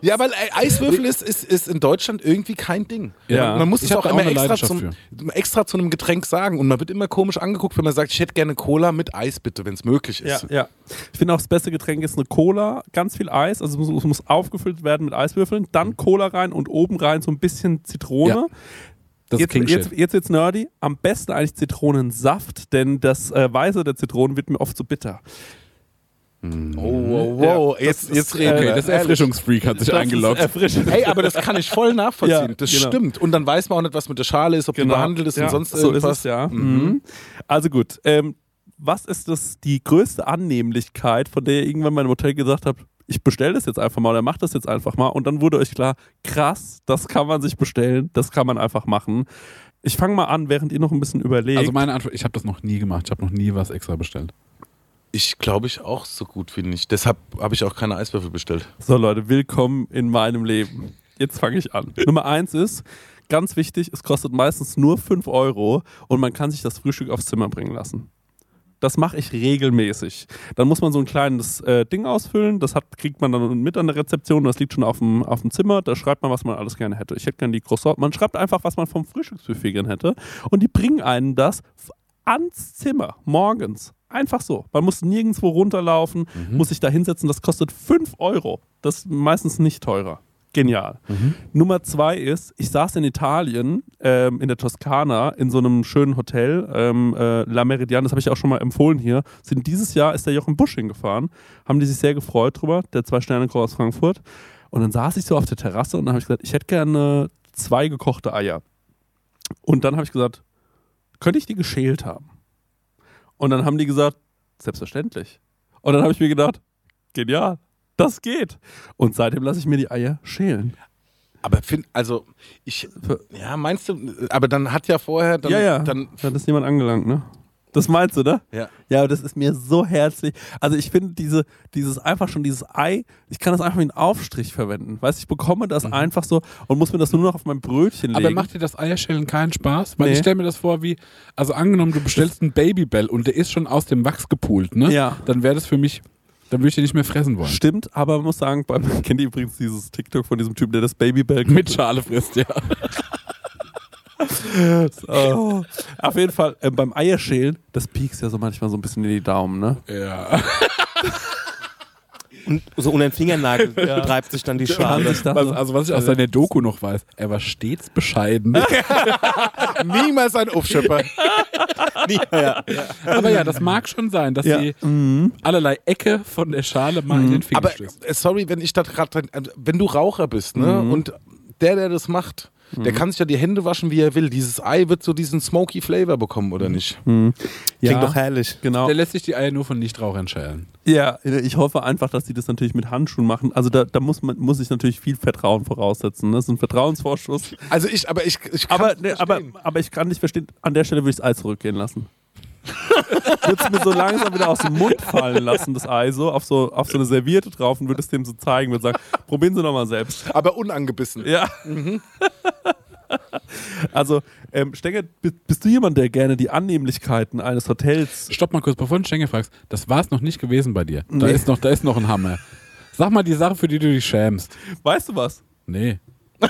Ja, weil Eiswürfel ist, ist, ist in Deutschland irgendwie kein Ding. Ja. Man muss Ich es auch immer extra zum, extra zu einem Getränk sagen. Und man wird immer komisch angeguckt, wenn man sagt, ich hätte gerne Cola mit Eis, bitte, wenn es möglich Ja, ist. ja. Ich finde auch das beste Getränk ist eine Cola, ganz viel Eis, also es muss, es muss aufgefüllt werden mit Eiswürfeln, dann Cola rein und oben rein so ein bisschen Zitrone. Ja. Das jetzt, ist jetzt, jetzt wird's nerdy. Am besten eigentlich Zitronensaft, denn das äh, Weiße der Zitronen wird mir oft zu bitter. Oh, wow, wow. Jetzt, jetzt reden Okay, wir. das Erfrischungsfreak hat sich eingeloggt. Erfrischend. Ey, aber das kann ich voll nachvollziehen. Ja, das genau. stimmt. Und dann weiß man auch nicht, was mit der Schale ist, ob die behandelt ist ja, und sonst so irgendwas. ist es, ja. Mhm. Also gut, ähm, was ist das die größte Annehmlichkeit, von der ihr irgendwann mal im Hotel gesagt habt, ich bestelle das jetzt einfach mal oder mach das jetzt einfach mal und dann wurde euch klar, krass, das kann man sich bestellen, das kann man einfach machen. Ich fange mal an, während ihr noch ein bisschen überlegt. Also meine Antwort, ich habe das noch nie gemacht. Ich habe noch nie was extra bestellt. Ich glaube ich auch so gut wie nicht. Deshalb habe ich auch keine Eiswürfel bestellt. So Leute, willkommen in meinem Leben. Jetzt fange ich an. Nummer eins ist, ganz wichtig, es kostet meistens nur 5 Euro und man kann sich das Frühstück aufs Zimmer bringen lassen. Das mache ich regelmäßig. Dann muss man so ein kleines äh, Ding ausfüllen, das hat, kriegt man dann mit an der Rezeption, das liegt schon auf dem, auf dem Zimmer, da schreibt man, was man alles gerne hätte. Ich hätte gerne die Croissant. Man schreibt einfach, was man vom Frühstücksbuffet gerne hätte und die bringen einen das ans Zimmer morgens. Einfach so. Man muss nirgendwo runterlaufen, muss sich da hinsetzen. Das kostet 5 Euro. Das ist meistens nicht teurer. Genial. Nummer zwei ist, ich saß in Italien, ähm, in der Toskana, in so einem schönen Hotel, ähm, äh, La Meridiane, das habe ich auch schon mal empfohlen hier. Sind dieses Jahr ist der Jochen Busch hingefahren, haben die sich sehr gefreut drüber, der zwei Sterne aus Frankfurt. Und dann saß ich so auf der Terrasse und dann habe ich gesagt, ich hätte gerne zwei gekochte Eier. Und dann habe ich gesagt, könnte ich die geschält haben? Und dann haben die gesagt, selbstverständlich. Und dann habe ich mir gedacht, genial, das geht. Und seitdem lasse ich mir die Eier schälen. Aber find, also ich, ja, meinst du, aber dann hat ja vorher, dann, ja, ja. dann, da hat es jemand angelangt, ne? Das meinst du, ne? ja. Ja, aber das ist mir so herzlich. Also ich finde diese, dieses einfach schon dieses Ei, ich kann das einfach wie einen Aufstrich verwenden. Weißt du, ich bekomme das einfach so und muss mir das nur noch auf mein Brötchen legen. Aber macht dir das Eierschälen keinen Spaß? Weil Nee. ich stelle mir das vor wie, also angenommen, du bestellst einen Babybell und der ist schon aus dem Wachs gepult, ne? Ja. Dann wäre das für mich, dann würde ich den nicht mehr fressen wollen. Stimmt, aber man muss sagen, beim, kennt ihr übrigens dieses TikTok von diesem Typen, der das Babybell Mit Schale frisst, ja. Oh. Auf jeden Fall, äh, beim Eierschälen, das piekst ja so manchmal so ein bisschen in die Daumen, ne? ja. Und so unter den Fingernagel treibt sich dann die Schale. Was, so- also was ich aus seiner Doku noch weiß, er war stets bescheiden. niemals ein Aufschöpfer. ja. Aber ja, das mag schon sein, dass Ja. sie allerlei Ecke von der Schale mal in den Finger Aber stößt. äh, sorry, wenn ich da gerade, wenn du Raucher bist, ne, und der, der das macht, der kann sich ja die Hände waschen, wie er will. Dieses Ei wird so diesen smoky Flavor bekommen, oder nicht? Klingt doch herrlich. Genau. Der lässt sich die Eier nur von Nichtrauchern schälen. Ja, ich hoffe einfach, dass die das natürlich mit Handschuhen machen. Also da, da muss man muss ich natürlich viel Vertrauen voraussetzen. Ne? Das ist ein Vertrauensvorschuss. Also ich, aber ich, ich kann's Aber, aber, verstehen. aber ich kann nicht verstehen, an der Stelle würde ich das Ei zurückgehen lassen. würde es mir so langsam wieder aus dem Mund fallen lassen, das Ei so, auf so, auf so eine Serviette drauf und würde es dem so zeigen, würde sagen, probieren Sie doch mal selbst. aber unangebissen. Ja. also, ähm, Stenger, bi- bist du jemand, der gerne die Annehmlichkeiten eines Hotels Stopp mal kurz, bevor du Stenge fragst. Das war es noch nicht gewesen bei dir. Da, Nee. ist noch, da ist noch ein Hammer. Sag mal die Sache, für die du dich schämst. Weißt du was? Nee.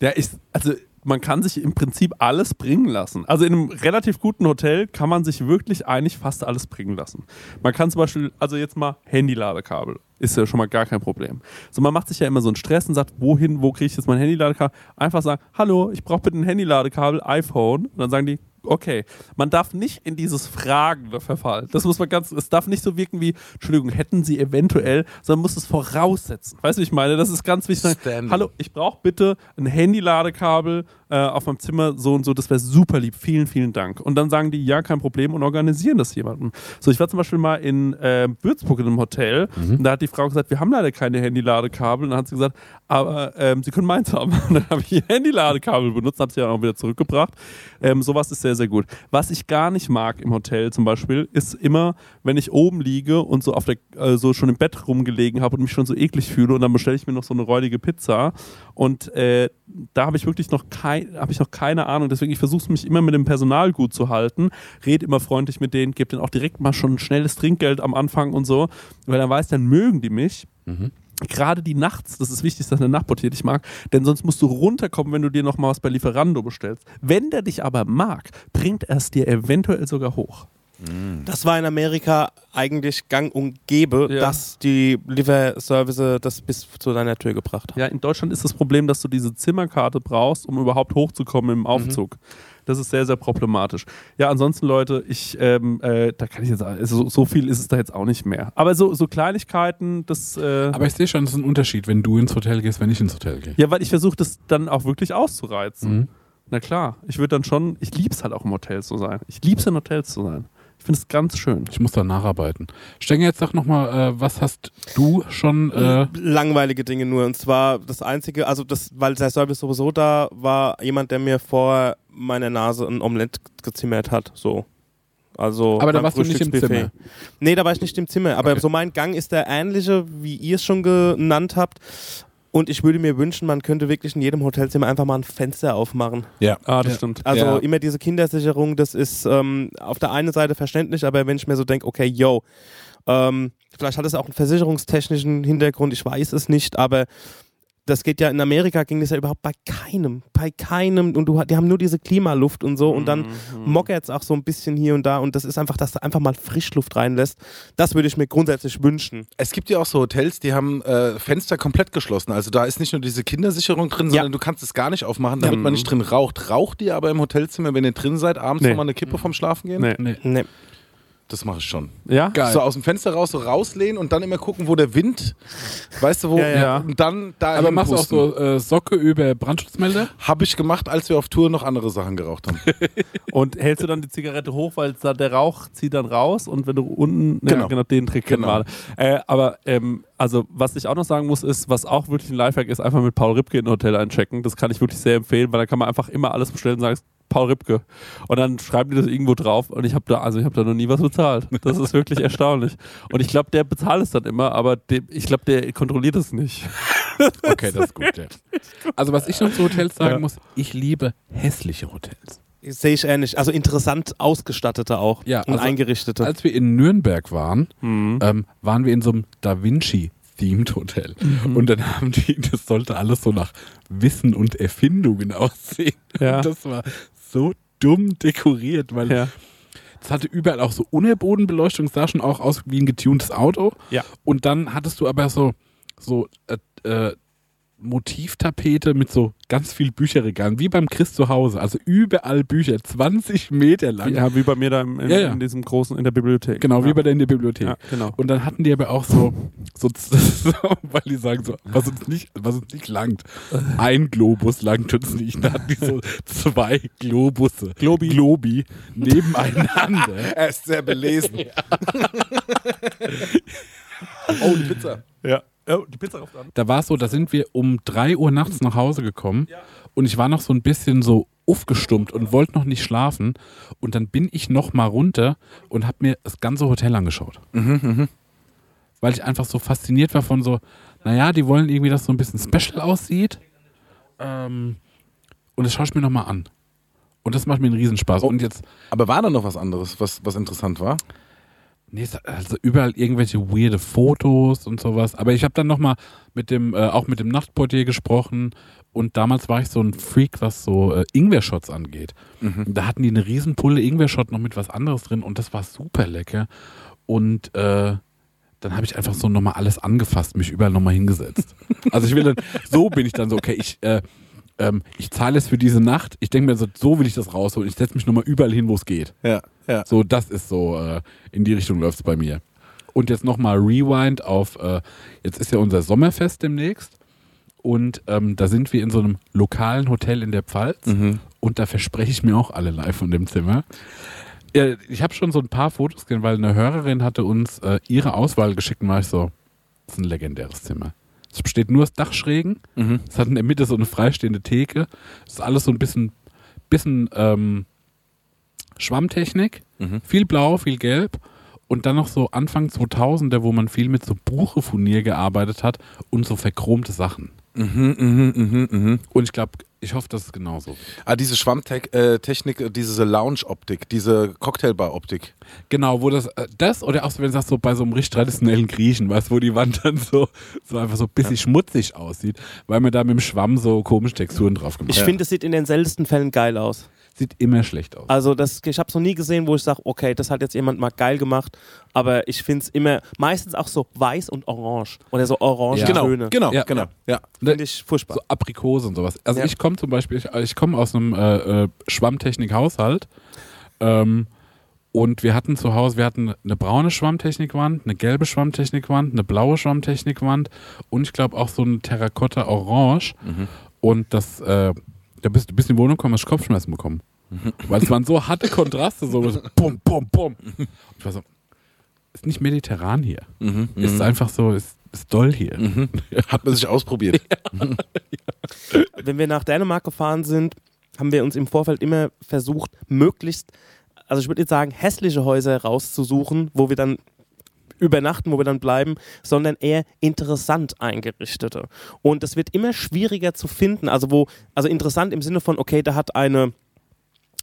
Ja, ich, also man kann sich im Prinzip alles bringen lassen. Also in einem relativ guten Hotel kann man sich wirklich eigentlich fast alles bringen lassen. Man kann zum Beispiel, also jetzt mal Handyladekabel, ist ja schon mal gar kein Problem. So, man macht sich ja immer so einen Stress und sagt, wohin, wo kriege ich jetzt mein Handyladekabel? Einfach sagen, hallo, ich brauche bitte ein Handyladekabel, iPhone. Und dann sagen die, okay. Man darf nicht in dieses Fragende verfallen. Das muss man ganz, es darf nicht so wirken wie, Entschuldigung, hätten Sie eventuell, sondern muss es voraussetzen. Weißt du, wie ich meine? Das ist ganz wichtig. Standing. Hallo, ich brauche bitte ein Handy-Ladekabel äh, auf meinem Zimmer, so und so, das wäre super lieb. Vielen, vielen Dank. Und dann sagen die, ja, kein Problem und organisieren das jemandem. So, ich war zum Beispiel mal in äh, Würzburg in einem Hotel und da hat die Frau gesagt, wir haben leider keine Handy-Ladekabel. Und dann hat sie gesagt, aber ähm, Sie können meins haben. Und dann habe ich ihr Handy-Ladekabel benutzt, habe sie ja auch wieder zurückgebracht. Ähm, sowas ist sehr, sehr gut. Was ich gar nicht mag im Hotel zum Beispiel, ist immer, wenn ich oben liege und so auf der, äh, so schon im Bett rumgelegen habe und mich schon so eklig fühle und dann bestelle ich mir noch so eine räudige Pizza und äh, da habe ich wirklich noch kein, habe ich noch keine Ahnung. Deswegen ich versuche mich immer mit dem Personal gut zu halten, rede immer freundlich mit denen, gebe denen auch direkt mal schon ein schnelles Trinkgeld am Anfang und so, weil dann weiß, dann mögen die mich. Gerade die nachts, das ist wichtig, dass eine Nachtportier dich mag, denn sonst musst du runterkommen, wenn du dir noch mal was bei Lieferando bestellst. Wenn der dich aber mag, bringt er es dir eventuell sogar hoch. Das war in Amerika eigentlich gang und gäbe, Ja. dass die Lieferservice das bis zu deiner Tür gebracht haben. Ja, in Deutschland ist das Problem, dass du diese Zimmerkarte brauchst, um überhaupt hochzukommen im Aufzug. Das ist sehr, sehr problematisch. Ja, ansonsten, Leute, ich, ähm, äh, da kann ich jetzt, also so, so viel ist es da jetzt auch nicht mehr. Aber so, so Kleinigkeiten, das. Äh, Aber ich sehe schon, es ist ein Unterschied, wenn du ins Hotel gehst, wenn ich ins Hotel gehe. ja, weil ich versuche das dann auch wirklich auszureizen. Mhm. Na klar, ich würde dann schon, ich liebe es halt auch im Hotel zu sein. Ich liebe es in Hotels zu sein. Ich finde es ganz schön. Ich muss da nacharbeiten. Stenge, jetzt sag nochmal, äh, was hast du schon. Äh, Langweilige Dinge nur. Und zwar das Einzige, also das, weil der Service sowieso da war, jemand, der mir vor meiner Nase ein Omelett gezimmert hat. So. Also Aber da warst du nicht im. Zimmer? Nee, da war ich nicht im Zimmer. Aber Okay. so mein Gang ist der ähnliche, wie ihr es schon genannt habt. Und ich würde mir wünschen, man könnte wirklich in jedem Hotelzimmer einfach mal ein Fenster aufmachen. Ja. Ah, das Ja. stimmt. Also Ja. immer diese Kindersicherung, das ist ähm, auf der einen Seite verständlich, aber wenn ich mir so denke, okay, yo, ähm, vielleicht hat es auch einen versicherungstechnischen Hintergrund, ich weiß es nicht, aber das geht ja in Amerika ging das ja überhaupt bei keinem, bei keinem und du, die haben nur diese Klimaluft und so und dann Mhm. mockert es auch so ein bisschen hier und da und das ist einfach, dass du einfach mal Frischluft reinlässt. Das würde ich mir grundsätzlich wünschen. Es gibt ja auch so Hotels, die haben äh, Fenster komplett geschlossen. Also da ist nicht nur diese Kindersicherung drin, Ja. sondern du kannst es gar nicht aufmachen, damit man nicht drin raucht. Raucht ihr aber im Hotelzimmer, wenn ihr drin seid, abends Nee. nochmal eine Kippe vom Schlafen gehen? Nee. nee. Nee. Das mache ich schon. Ja? Geil. So aus dem Fenster raus, so rauslehnen und dann immer gucken, wo der Wind, weißt du wo, Ja, ja. und dann da Aber machst du auch so äh, Socke über Brandschutzmelder? Habe ich gemacht, als wir auf Tour noch andere Sachen geraucht haben. Und hältst du dann die Zigarette hoch, weil da der Rauch zieht dann raus und wenn du unten, ja, Genau. genau, den Trick kennen Genau. Äh, aber ähm, also was ich auch noch sagen muss, ist, was auch wirklich ein Lifehack ist, einfach mit Paul Ripke in ein Hotel einchecken. Das kann ich wirklich sehr empfehlen, weil da kann man einfach immer alles bestellen und sagen, Paul Ripke. Und dann schreiben die das irgendwo drauf und ich habe da, also ich habe da noch nie was bezahlt. Das ist wirklich erstaunlich. Und ich glaube, der bezahlt es dann immer, aber dem, ich glaube, der kontrolliert es nicht. Okay, das ist gut, ja. Also was ich noch zu Hotels sagen Ja. muss, ich liebe hässliche Hotels. Sehe ich ähnlich. Also interessant ausgestattete auch Ja, und also eingerichtete. Als wir in Nürnberg waren, ähm, waren wir in so einem Da Vinci Themed Hotel. Und dann haben die, das sollte alles so nach Wissen und Erfindungen aussehen. Ja. Das war so dumm dekoriert, weil Ja. es hatte überall auch so Unterbodenbeleuchtung, sah schon auch aus wie ein getuntes Auto. Ja. Und dann hattest du aber so, so äh, äh, Motivtapete mit so ganz viel Bücherregalen, wie beim Chris zu Hause. Also überall Bücher, 20 Meter lang. Ja, wie bei mir da im, in, Ja, ja. in diesem großen, in der Bibliothek. Genau, ja. wie bei der in der Bibliothek. Genau. Und dann hatten die aber auch so, so, so weil die sagen so, was uns nicht, was uns nicht langt. Ein Globus langt uns nicht. Da hatten die so zwei Globusse. Globi. Globi nebeneinander. er ist sehr belesen. oh, die Pizza. Ja. Oh, die Pizza rauft an. Da war es so, da sind wir um 3 Uhr nachts nach Hause gekommen und ich war noch so ein bisschen so aufgestummt und wollte noch nicht schlafen. Und dann bin ich noch mal runter und habe mir das ganze Hotel angeschaut. Weil ich einfach so fasziniert war von so, naja, die wollen irgendwie, dass so ein bisschen special aussieht. Ähm, und das schaue ich mir noch mal an. Und das macht mir einen Riesenspaß. Und jetzt, Aber war da noch was anderes, was, was interessant war? Nee, also überall irgendwelche weirde Fotos und sowas. Aber ich habe dann nochmal mit dem, äh, auch mit dem Nachtportier gesprochen und damals war ich so ein Freak, was so äh, Ingwer-Shots angeht. Da hatten die eine Riesenpulle Ingwer-Shot noch mit was anderes drin und das war super lecker. Und äh, dann habe ich einfach so nochmal alles angefasst, mich überall nochmal hingesetzt. Also ich will dann, so bin ich dann so, okay, ich, äh, ähm, ich zahle es für diese Nacht. Ich denke mir so, so will ich das rausholen. Ich setze mich nochmal überall hin, wo es geht. Ja, ja. So, das ist so, äh, in die Richtung läuft es bei mir. Und jetzt nochmal Rewind auf, äh, jetzt ist ja unser Sommerfest demnächst. Und ähm, da sind wir in so einem lokalen Hotel in der Pfalz. Mhm. Und da verspreche ich mir auch alle live von dem Zimmer. Ja, ich habe schon so ein paar Fotos gesehen, weil eine Hörerin hatte uns äh, ihre Auswahl geschickt und war ich so, das ist ein legendäres Zimmer. Es besteht nur aus Dachschrägen. Mhm. Es hat in der Mitte so eine freistehende Theke. Es ist alles so ein bisschen, bisschen ähm, Schwammtechnik. Mhm. Viel blau, viel gelb. Und dann noch so Anfang 2000er, wo man viel mit so Buchefurnier gearbeitet hat und so verchromte Sachen. Mhm, mhm, mhm, mhm. Und ich glaube, ich hoffe, das ist genauso. Ah, diese Schwammtechnik, äh, diese Lounge-Optik, diese Cocktailbar-Optik. Genau, wo das, äh, das oder auch so, wenn du sagst, so bei so einem richtig traditionellen Griechen, weißt wo die Wand dann so, so einfach so ein bisschen schmutzig aussieht, weil man da mit dem Schwamm so komische Texturen drauf gemacht Ich hat. finde, es sieht in den seltensten Fällen geil aus. Sieht immer schlecht aus. Also das, ich habe es noch nie gesehen, wo ich sage, okay, das hat jetzt jemand mal geil gemacht, aber ich finde es immer, meistens auch so weiß und orange oder so orange Ja. Genau, Töne. genau, Ja. genau. Ja. Finde ich furchtbar. so Aprikose und sowas. Also Ja. ich komme zum Beispiel, ich, ich komme aus einem äh, äh, Schwammtechnik-Haushalt ähm, und wir hatten zu Hause, wir hatten eine braune Schwammtechnikwand, eine gelbe Schwammtechnikwand, eine blaue Schwammtechnikwand und ich glaube auch so ein Terrakotta-Orange und das, äh, da bist du bist in die Wohnung gekommen, hast Kopfschmerzen bekommen. Weil es waren so harte Kontraste, so so bum, bum, bum. Und ich war so, ist nicht mediterran hier. Ist einfach so, ist, ist doll hier. Hat man sich ausprobiert. Wenn wir nach Dänemark gefahren sind, haben wir uns im Vorfeld immer versucht, möglichst, also ich würde jetzt sagen, hässliche Häuser rauszusuchen, wo wir dann übernachten, wo wir dann bleiben, sondern eher interessant eingerichtete. Und das wird immer schwieriger zu finden. Also wo, also interessant im Sinne von, okay, da hat eine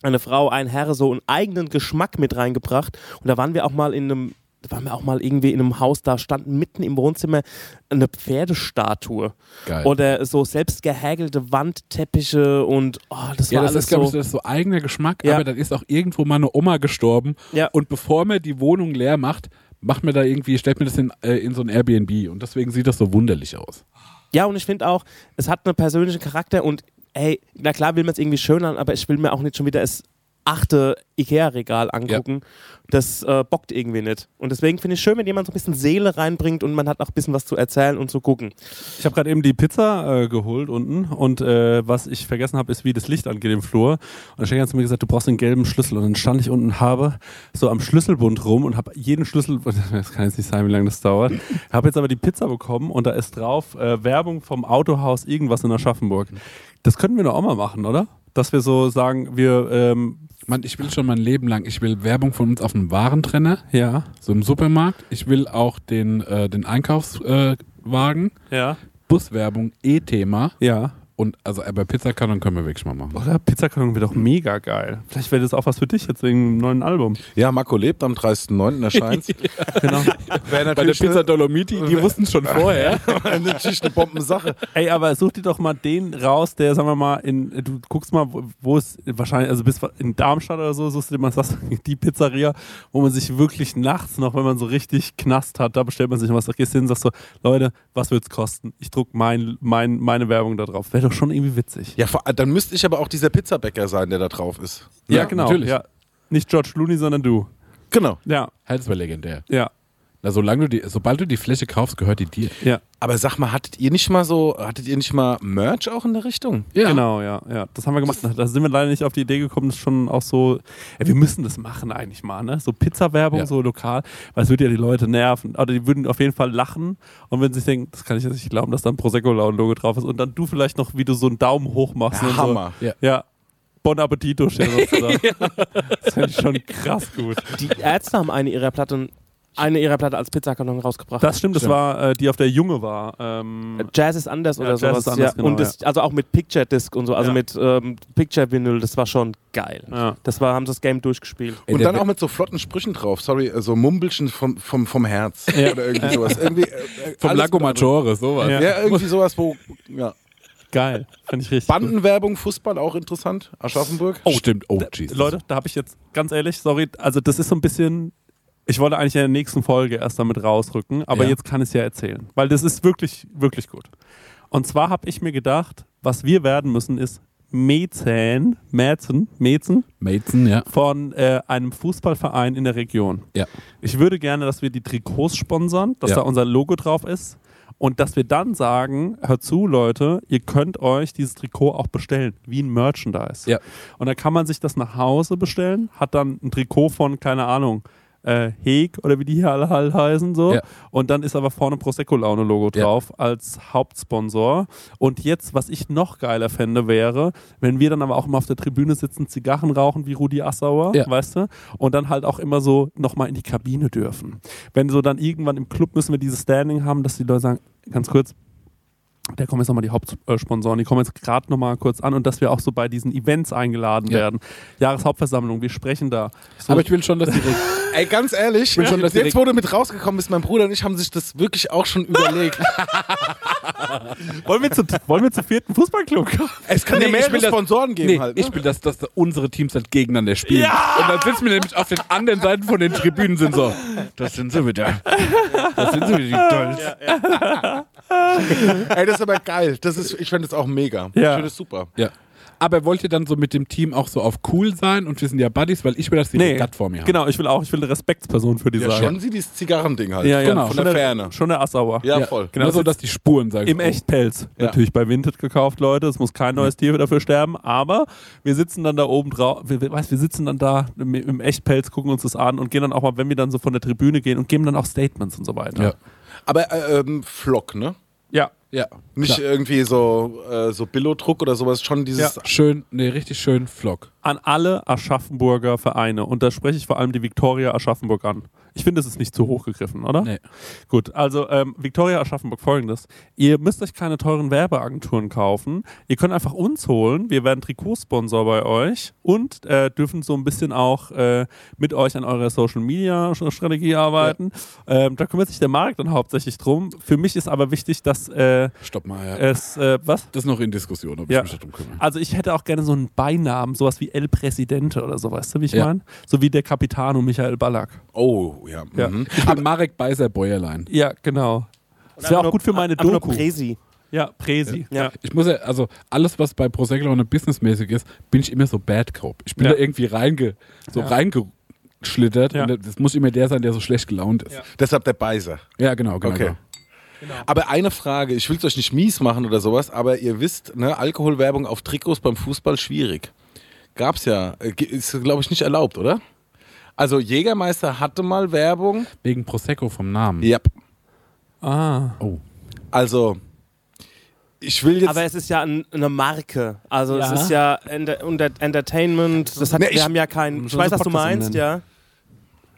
eine Frau, ein Herr so einen eigenen Geschmack mit reingebracht. Und da waren wir auch mal in einem, da waren wir auch mal irgendwie in einem Haus, da stand mitten im Wohnzimmer eine Pferdestatue. Geil. Oder so selbst gehäkelte Wandteppiche und oh, das Ja, war das alles ist, glaube so. ich, das so eigener Geschmack, Ja. aber dann ist auch irgendwo mal eine Oma gestorben Ja. und bevor man die Wohnung leer macht, macht mir da irgendwie, stellt mir das in, äh, in so ein Airbnb und deswegen sieht das so wunderlich aus. Ja, und ich finde auch, es hat einen persönlichen Charakter und ey, na klar will man es irgendwie schön an, aber ich will mir auch nicht schon wieder das achte Ikea-Regal angucken. Das äh, bockt irgendwie nicht. Und deswegen finde ich schön, wenn jemand so ein bisschen Seele reinbringt und man hat auch ein bisschen was zu erzählen und zu gucken. Ich habe gerade eben die Pizza äh, geholt unten und äh, was ich vergessen habe, ist, wie das Licht angeht im Flur. Und der Schenker hat zu mir gesagt, du brauchst einen gelben Schlüssel. Und dann stand ich unten habe so am Schlüsselbund rum und habe jeden Schlüssel, das kann jetzt nicht sein, wie lange das dauert, habe jetzt aber die Pizza bekommen und da ist drauf äh, Werbung vom Autohaus irgendwas in Aschaffenburg. Das könnten wir doch auch mal machen, oder? Dass wir so sagen, wir, ähm, Mann, ich will schon mein Leben lang, ich will Werbung von uns auf dem Warentrenner, ja, so im Supermarkt. Ich will auch den, äh, den Einkaufswagen, äh, ja, Buswerbung, E-Thema. Ja. Und also aber Pizzakarton können wir wirklich mal machen. Oder Pizzakarton wäre doch mega geil. Vielleicht wäre das auch was für dich jetzt wegen dem neuen Album. Ja, Marco lebt am 30.09. erscheint. Genau. Wäre Bei der Pizza Dolomiti, die wussten es schon vorher. eine, natürlich eine Bombensache. Ey, aber such dir doch mal den raus, der, sagen wir mal, in, du guckst mal, wo- es wahrscheinlich, also bis in Darmstadt oder so, suchst du dir mal sagst, die Pizzeria, wo man sich wirklich nachts noch, wenn man so richtig Knast hat, da bestellt man sich noch was, da gehst du hin und sagst so, Leute, was wird's kosten? Ich druck mein, mein, meine Werbung da drauf. Wäre doch schon irgendwie witzig. Ja, vor- dann müsste ich aber auch dieser Pizzabäcker sein, der da drauf ist. Ja, genau. natürlich. Ja. Nicht George Clooney, sondern du. Genau. Ja, Halt, das war legendär. ja, Na, solange du die, sobald du die Fläche kaufst, gehört die dir. ja. Aber sag mal, hattet ihr nicht mal so, hattet ihr nicht mal Merch auch in der Richtung? Genau, ja, ja. Das haben wir gemacht. Da sind wir leider nicht auf die Idee gekommen, das ist schon auch so, ja, wir müssen das machen eigentlich mal, ne? So Pizza-Werbung, Ja. so lokal, weil es würde ja die Leute nerven. Oder die würden auf jeden Fall lachen und wenn sie sich denken, das kann ich jetzt nicht glauben, dass da ein Prosecco-Logo drauf ist und dann du vielleicht noch, wie du so einen Daumen hoch machst. und Hammer. Ja. So. Ja. Bon Appetito steht sozusagen. Das finde ich schon krass gut. Die Ärzte haben eine ihrer Platten, eine ihrer Platte als Pizzakarton rausgebracht. Das stimmt, das Stimmt. war äh, die auf der Junge war. Ähm, Jazz ist anders Ja, oder Jazz sowas. ist anders, ja. genau, und das, also auch mit Picture Disc und so, also Ja. mit ähm, Picture Vinyl, das war schon geil. ja. Das war, haben sie das Game durchgespielt. Ey, Und dann auch mit so flotten Sprüchen drauf. Sorry, äh, so Mumbelchen vom, vom, vom Herz. Oder irgendwie sowas. Irgendwie, äh, äh, Vom Lago Maggiore, sowas. Ja. Ja, irgendwie sowas, wo. Ja. Geil. Finde ich richtig. Bandenwerbung, Fußball auch interessant. Aschaffenburg. Oh, stimmt. Oh, Jesus. Leute, da habe ich jetzt ganz ehrlich, sorry, also das ist so ein bisschen. Ich wollte eigentlich in der nächsten Folge erst damit rausrücken, aber Ja. jetzt kann ich es ja erzählen, weil das ist wirklich, wirklich gut. Und zwar habe ich mir gedacht, was wir werden müssen, ist Mäzen, Mäzen, Mäzen Mason, ja. von äh, einem Fußballverein in der Region. Ja. Ich würde gerne, dass wir die Trikots sponsern, dass Ja. da unser Logo drauf ist und dass wir dann sagen, hört zu Leute, ihr könnt euch dieses Trikot auch bestellen, wie ein Merchandise. Ja. Und dann kann man sich das nach Hause bestellen, hat dann ein Trikot von, keine Ahnung, äh, Heg oder wie die hier alle halt heißen so. Ja. Und dann ist aber vorne Prosecco Laune Logo Ja. drauf als Hauptsponsor. Und jetzt, was ich noch geiler fände, wäre, wenn wir dann aber auch mal auf der Tribüne sitzen, Zigarren rauchen wie Rudi Assauer, Ja. weißt du? Und dann halt auch immer so nochmal in die Kabine dürfen. Wenn so dann irgendwann im Club müssen wir dieses Standing haben, dass die Leute sagen, ganz kurz, der kommen jetzt nochmal die Hauptsponsoren, die kommen jetzt gerade nochmal kurz an und dass wir auch so bei diesen Events eingeladen Ja. werden. Jahreshauptversammlung, wir sprechen da. So, Aber ich will schon, dass die Ey, ganz ehrlich, schon, dass jetzt direkt- wo du mit rausgekommen bist, mein Bruder und ich haben sich das wirklich auch schon überlegt. wollen, wir zu, wollen wir zu vierten Fußballclub kommen? es kann Nee, ja mehrere das- Sponsoren geben Nee, halt. Ne? ich will, dass, dass unsere Teams halt gegeneinander spielen. Und dann sitzen wir nämlich auf den anderen Seiten von den Tribünen sind so, das sind sie wieder. Das sind sie wieder, die Dolls. Ey, das ist aber geil. Das ist, ich finde das auch mega. Ja. Ich finde das super. Ja. Aber wollt ihr dann so mit dem Team auch so auf cool sein und wir sind ja Buddies, weil ich will, dass die Nee, Regatt vor mir haben. Genau, ich will auch, ich will eine Respektsperson für die Ja, sein. schon sie dieses Zigarrending halt. Ja, ja, Genau. Von schon der Ferne. Schon der Assauer. Ja, Ja, voll. Genau, Nur so, das dass die Spuren sagen. Im Echtpelz. Ja. Natürlich bei Vinted gekauft, Leute. Es muss kein neues Tier dafür sterben. Aber wir sitzen dann da oben drauf. Wir, wir, weißt, wir sitzen dann da im, im Echtpelz, gucken uns das an und gehen dann auch mal, wenn wir dann so von der Tribüne gehen und geben dann auch Statements und so weiter. Ja. Aber äh, ähm, Flock, ne? Ja. Ja. Nicht Klar. irgendwie so, äh, so Billo-Druck oder sowas, schon dieses. Schön, nee, richtig schön Flock. An alle Aschaffenburger Vereine. Und da spreche ich vor allem die Viktoria Aschaffenburg an. Ich finde, das ist nicht zu hoch gegriffen, oder? Nee. Gut, also ähm, Viktoria Aschaffenburg folgendes. Ihr müsst euch keine teuren Werbeagenturen kaufen. Ihr könnt einfach uns holen. Wir werden Trikotsponsor bei euch und äh, dürfen so ein bisschen auch äh, mit euch an eurer Social Media Strategie arbeiten. Ähm, da kümmert sich der Markt dann hauptsächlich drum. Für mich ist aber wichtig, dass äh, Stopp mal, ja. es, äh, was? das ist noch in Diskussion, ob Ja. ich mich darum kümmere. Also ich hätte auch gerne so einen Beinamen, sowas wie El Presidente oder so, weißt du, wie ich Ja. meine? So wie der Capitano Michael Ballack. Oh, ja. Ja. Mhm. Ich bin Marek Beiser Bäuerlein. Ja, genau. Das wäre auch gut für meine Doku. Präsi. Ja, Präsi. Ja. Ja. Ich muss ja, also alles, was bei Prosecco und businessmäßig ist, bin ich immer so Bad Cop. Ich bin Ja. da irgendwie reinge, so Ja. reingeschlittert Ja. und das muss immer der sein, der so schlecht gelaunt ist. Ja. Deshalb der Beiser. Ja, genau, genau. Okay. genau. Aber eine Frage, ich will es euch nicht mies machen oder sowas, aber ihr wisst, ne, Alkoholwerbung auf Trikots beim Fußball schwierig. Gab's ja. Äh, Ist, glaube ich, nicht erlaubt, oder? Also Jägermeister hatte mal Werbung. Wegen Prosecco vom Namen. Ja. Ah. Oh. Also, ich will jetzt. Aber es ist ja ein, eine Marke. Also Ja. es ist ja Enter unter Entertainment. Das hat, Nee, wir ich- haben ja kein. Ich weiß, was du meinst, ja.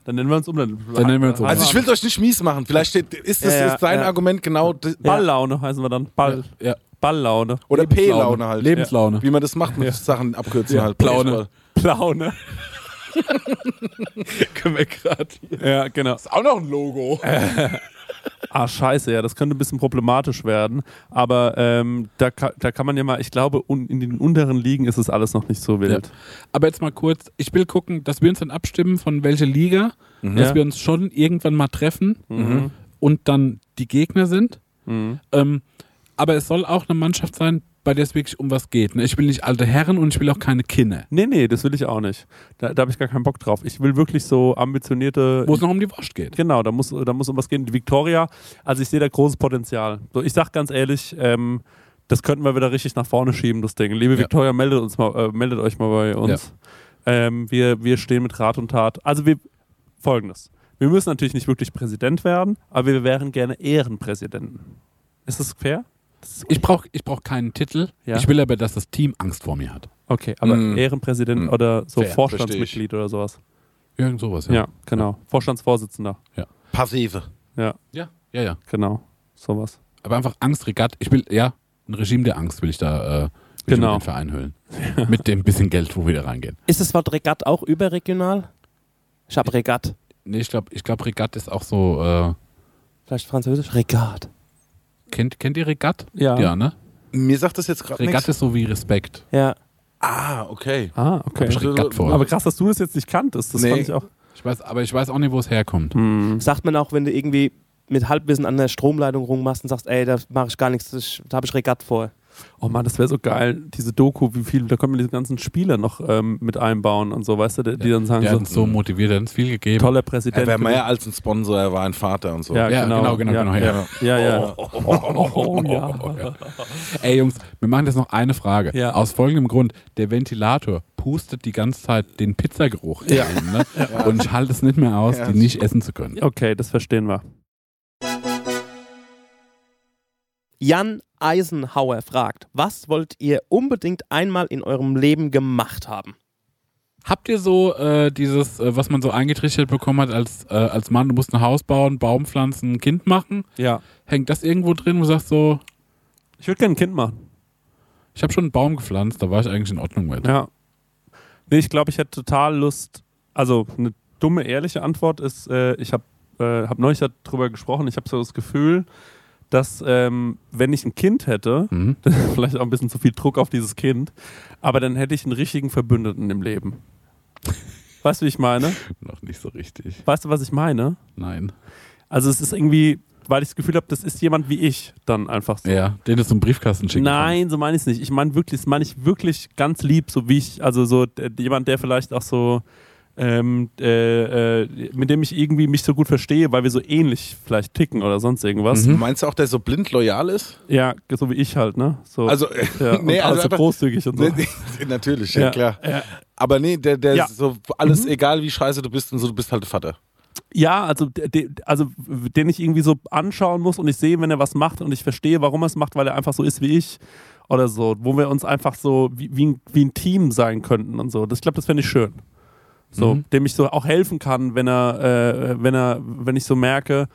Dann nennen wir uns um. Dann, Dann nennen wir uns um. also ich will es euch nicht mies machen. Vielleicht steht, ist das Ja, ist dein ja. Argument genau. Balllaune heißen wir dann. Ball. Ja. Balllaune. Oder. P-Laune halt. Lebenslaune. Wie man das macht mit Ja. Sachen abkürzen Ja, halt. Plaune. Plaune. Können wir gerade. Ja, genau. Ist auch noch ein Logo. Ah, scheiße, ja, das könnte ein bisschen problematisch werden. Aber ähm, da, da kann man ja mal, ich glaube, un in den unteren Ligen ist es alles noch nicht so wild. Aber jetzt mal kurz, ich will gucken, dass wir uns dann abstimmen, von welcher Liga, dass Ja. wir uns schon irgendwann mal treffen Mhm. und dann die Gegner sind. Mhm. Ähm, aber es soll auch eine Mannschaft sein, bei der es wirklich um was geht. Ne? Ich will nicht alte Herren und ich will auch keine Kinder. Nee, nee, das will ich auch nicht. Da, da habe ich gar keinen Bock drauf. Ich will wirklich so ambitionierte. Wo es noch um die Wurst geht. Genau, da muss, da muss um was gehen. Die Victoria, also ich sehe da großes Potenzial. So, ich sag ganz ehrlich, ähm, das könnten wir wieder richtig nach vorne schieben, das Ding. Liebe Ja. Victoria, meldet uns mal, äh, meldet euch mal bei uns. Ähm, wir, wir stehen mit Rat und Tat. Also wir folgendes. Wir müssen natürlich nicht wirklich Präsident werden, aber wir wären gerne Ehrenpräsidenten. Ist das fair? Ich brauche ich brauch keinen Titel. Ja. Ich will aber, dass das Team Angst vor mir hat. okay, aber Mm. Ehrenpräsident Mm. oder so Fair, Vorstandsmitglied oder sowas. Irgend sowas, Ja, ja. genau. Vorstandsvorsitzender. Passive. Ja, Ja, ja, ja. genau. Sowas. Aber einfach Angst, Regatt. Ich will, ja, ein Regime der Angst will ich da äh, will ich Genau. mit den Verein hüllen. Mit dem bisschen Geld, wo wir da reingehen. Ist das Wort Regatt auch überregional? Ich habe Regatt. Nee, ich glaube, ich glaub, Regatt ist auch so, äh, Vielleicht Französisch? Regatt. Kennt, kennt ihr Regatt? Ja. Ja, ne? Mir sagt das jetzt gerade Regatt nichts. ist so wie Respekt. Ja. Ah, okay. Ah, okay. Hab ich Regatt vor. Aber krass, dass du das jetzt nicht kanntest. Das Nee. fand ich auch. Ich weiß, aber ich weiß auch nicht, wo es herkommt. Hm. Sagt man auch, wenn du irgendwie mit Halbwissen an der Stromleitung rummachst und sagst, ey, da mache ich gar nichts, da habe ich Regatt vor. Oh Mann, das wäre so geil, diese Doku, wie viel, da können wir diese ganzen Spieler noch ähm, mit einbauen und so, weißt du, die, die dann sagen Der so, hat uns so motiviert, der hat uns viel gegeben. toller Er Präsident. wäre mehr als ein Sponsor, er war ein Vater und so. ja, Ja, genau, genau, genau, ja, genau, ja. ja. Ja, ja. Oh, ja. Ey Jungs, wir machen jetzt noch eine Frage. Ja. Aus folgendem Grund, der Ventilator pustet die ganze Zeit den Pizzageruch Ja. rein, ne? Und ich halte es nicht mehr aus, Ja, die nicht essen zu können. Okay, das verstehen wir. Jan Eisenhauer fragt, was wollt ihr unbedingt einmal in eurem Leben gemacht haben? Habt ihr so äh, dieses, äh, was man so eingetrichtert bekommen hat als, äh, als Mann, du musst ein Haus bauen, Baum pflanzen, ein Kind machen? Ja. Hängt das irgendwo drin, wo du sagst so, Ich würde gerne ein Kind machen. Ich habe schon einen Baum gepflanzt, da war ich eigentlich in Ordnung mit. Ja. Nee, ich glaube, ich hätte total Lust. Also, eine dumme, ehrliche Antwort ist, äh, ich habe äh, hab neulich darüber gesprochen, ich habe so das Gefühl, dass, ähm, wenn ich ein Kind hätte, Mhm. vielleicht auch ein bisschen zu viel Druck auf dieses Kind, aber dann hätte ich einen richtigen Verbündeten im Leben. Weißt du, wie ich meine? Noch nicht so richtig. Weißt du, was ich meine? Nein. Also, es ist irgendwie, weil ich das Gefühl habe, das ist jemand wie ich dann einfach so. Ja, den du zum Briefkasten schicken Nein, so meine ich es nicht. Ich meine wirklich, das meine ich wirklich ganz lieb, so wie ich, also so d- jemand, der vielleicht auch so, ähm, äh, äh, mit dem ich irgendwie mich so gut verstehe, weil wir so ähnlich vielleicht ticken oder sonst irgendwas. Mhm. Meinst du auch, der so blind loyal ist? Ja, so wie ich halt, ne? So, Also, äh, ja, nee, alles also so einfach- großzügig und so. Nee, nee, natürlich, ja, klar. Ja, Aber nee, der, der Ja. ist so alles, Mhm. egal wie scheiße du bist und so, du bist halt der Vater. Ja, also, de, also den ich irgendwie so anschauen muss und ich sehe, wenn er was macht und ich verstehe, warum er es macht, weil er einfach so ist wie ich oder so, wo wir uns einfach so wie, wie, ein, wie ein Team sein könnten und so. Das, ich glaube, das fände ich schön. So, Mhm. dem ich so auch helfen kann, wenn er, äh, wenn er, wenn ich so merke,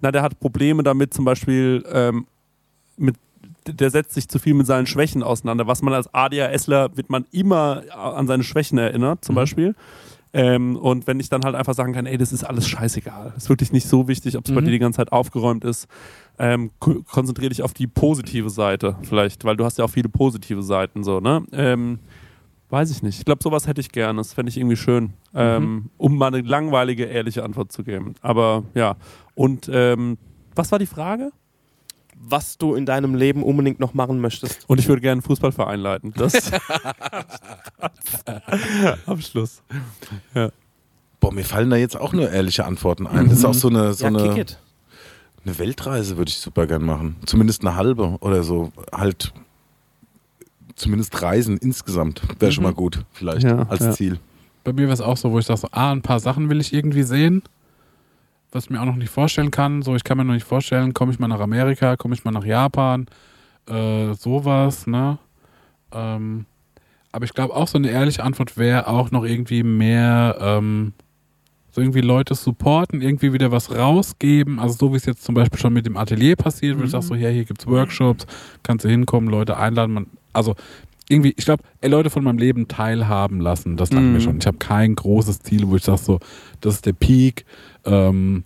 na, der hat Probleme damit, zum Beispiel ähm, mit der setzt sich zu viel mit seinen Schwächen auseinander. Was man als ADHSler wird man immer an seine Schwächen erinnert, zum Mhm. Beispiel. Ähm, und wenn ich dann halt einfach sagen kann, ey, das ist alles scheißegal. Das ist wirklich nicht so wichtig, ob es bei Mhm. dir die ganze Zeit aufgeräumt ist. Ähm, ko- konzentriere dich auf die positive Seite vielleicht, weil du hast ja auch viele positive Seiten so, ne? Ähm, weiß ich nicht. Ich glaube, sowas hätte ich gerne. Das fände ich irgendwie schön, ähm, um mal eine langweilige, ehrliche Antwort zu geben. Aber ja. Und ähm, was war die Frage? Was du in deinem Leben unbedingt noch machen möchtest. Und ich würde gerne einen Fußballverein leiten. Das am Schluss. Boah, mir fallen da jetzt auch nur ehrliche Antworten ein. Das ist auch so eine, so ja, kick eine, it. eine Weltreise, würde ich super gern machen. Zumindest eine halbe oder so. Halt zumindest Reisen insgesamt wäre schon mal gut, vielleicht Ja, als ja. Ziel. Bei mir war es auch so, wo ich sage, so, ah, ein paar Sachen will ich irgendwie sehen, was ich mir auch noch nicht vorstellen kann. So, ich kann mir noch nicht vorstellen, komme ich mal nach Amerika, komme ich mal nach Japan, äh, sowas, ne? Ähm, aber ich glaube auch so eine ehrliche Antwort wäre auch noch irgendwie mehr, ähm, so irgendwie Leute supporten, irgendwie wieder was rausgeben. Also so wie es jetzt zum Beispiel schon mit dem Atelier passiert, wo ich sage so, ja, hier gibt's Workshops, kannst du hinkommen, Leute einladen. Man, also irgendwie, ich glaube, Leute von meinem Leben teilhaben lassen, das langt Mhm. mir schon. Ich habe kein großes Ziel, wo ich sage so, das ist der Peak. Ähm,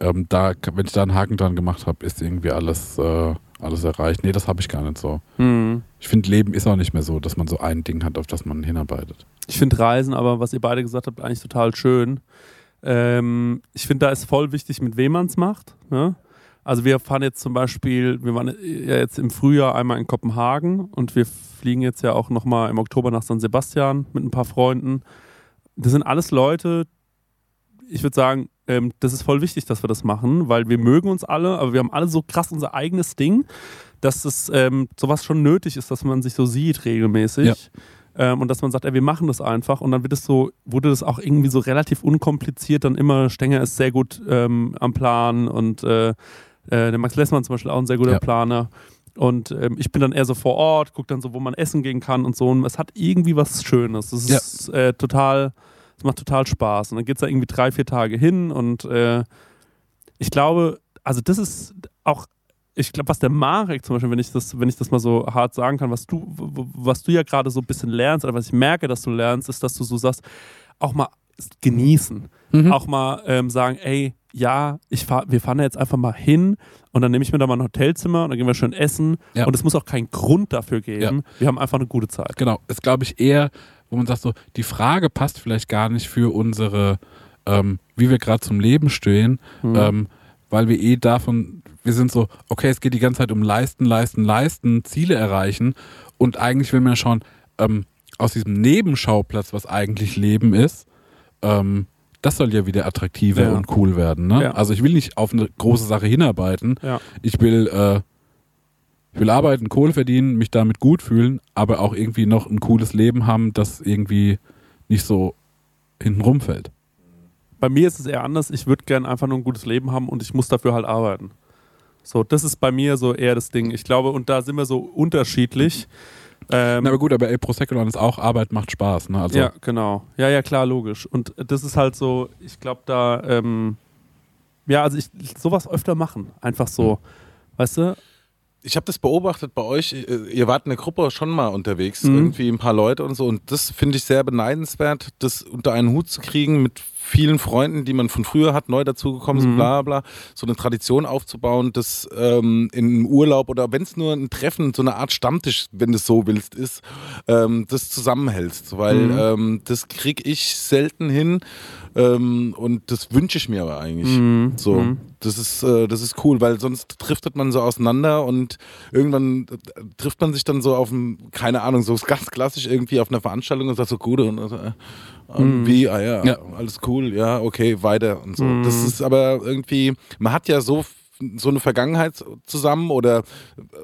ähm, da, wenn ich da einen Haken dran gemacht habe, ist irgendwie alles, äh, alles erreicht. Nee, das habe ich gar nicht so. Hm. Ich finde, Leben ist auch nicht mehr so, dass man so ein Ding hat, auf das man hinarbeitet. Ich finde Reisen, aber was ihr beide gesagt habt, eigentlich total schön. Ähm, ich finde, da ist voll wichtig, mit wem man es macht. Ne? Also wir fahren jetzt zum Beispiel, wir waren ja jetzt im Frühjahr einmal in Kopenhagen und wir fliegen jetzt ja auch nochmal im Oktober nach San Sebastian mit ein paar Freunden. Das sind alles Leute, ich würde sagen, ähm, das ist voll wichtig, dass wir das machen, weil wir mögen uns alle, aber wir haben alle so krass unser eigenes Ding, dass es ähm, sowas schon nötig ist, dass man sich so sieht regelmäßig. Ja. Ähm, und dass man sagt, ey, wir machen das einfach. Und dann wird es so, wurde das auch irgendwie so relativ unkompliziert. Dann immer, Stenger ist sehr gut ähm, am Plan und äh, äh, der Max Lessmann zum Beispiel auch ein sehr guter Ja. Planer. Und ähm, ich bin dann eher so vor Ort, gucke dann so, wo man essen gehen kann und so. Und es hat irgendwie was Schönes. Es Ja. ist äh, total, es macht total Spaß. Und dann geht es da irgendwie drei, vier Tage hin. Und äh, ich glaube, also das ist auch, ich glaube, was der Marek zum Beispiel, wenn ich das, wenn ich das mal so hart sagen kann, was du, was du ja gerade so ein bisschen lernst, oder was ich merke, dass du lernst, ist, dass du so sagst, auch mal genießen. Mhm. Auch mal ähm, sagen, ey, ja, ich fahr, wir fahren da jetzt einfach mal hin und dann nehme ich mir da mal ein Hotelzimmer und dann gehen wir schön essen. Ja. Und es muss auch keinen Grund dafür geben. Wir haben einfach eine gute Zeit. Genau, ist glaube ich eher, wo man sagt so, die Frage passt vielleicht gar nicht für unsere, ähm, wie wir gerade zum Leben stehen, Mhm. ähm, weil wir eh davon, wir sind so, okay, es geht die ganze Zeit um Leisten, Leisten, Leisten, Ziele erreichen und eigentlich will man ja schon ähm, aus diesem Nebenschauplatz, was eigentlich Leben ist, ähm, das soll ja wieder attraktiver Ja. und cool werden. Ne? Ja. Also ich will nicht auf eine große Sache hinarbeiten, Ja. ich will, äh, ich will arbeiten, Kohle verdienen, mich damit gut fühlen, aber auch irgendwie noch ein cooles Leben haben, das irgendwie nicht so hinten rumfällt. Bei mir ist es eher anders. Ich würde gerne einfach nur ein gutes Leben haben und ich muss dafür halt arbeiten. So, das ist bei mir so eher das Ding. Ich glaube, und da sind wir so unterschiedlich. Ähm, Na, aber gut, aber ey, Prosecco ist auch Arbeit macht Spaß. Ne? Also, ja, genau. Ja, ja, klar, logisch. Und das ist halt so, ich glaube, da, ähm, ja, also ich, ich sowas öfter machen. Einfach so, weißt du? Ich habe das beobachtet bei euch. Ihr wart in der Gruppe schon mal unterwegs, Mhm. irgendwie ein paar Leute und so. Und das finde ich sehr beneidenswert, das unter einen Hut zu kriegen mit vielen Freunden, die man von früher hat, neu dazugekommen sind, Mhm. bla bla. So eine Tradition aufzubauen, das ähm, in Urlaub oder wenn es nur ein Treffen, so eine Art Stammtisch, wenn du es so willst, ist, ähm, das zusammenhältst. Weil Mhm. ähm, das kriege ich selten hin. Ähm, und das wünsche ich mir aber eigentlich. Mhm. So, Mhm. das ist, äh, das ist cool, weil sonst driftet man so auseinander und irgendwann äh, trifft man sich dann so auf dem, keine Ahnung, so ganz klassisch irgendwie auf einer Veranstaltung und sagt so, gut, und, äh, Mhm. wie, ah ja, Ja. alles cool, ja, okay, weiter und so. Mhm. Das ist aber irgendwie, man hat ja so so eine Vergangenheit zusammen oder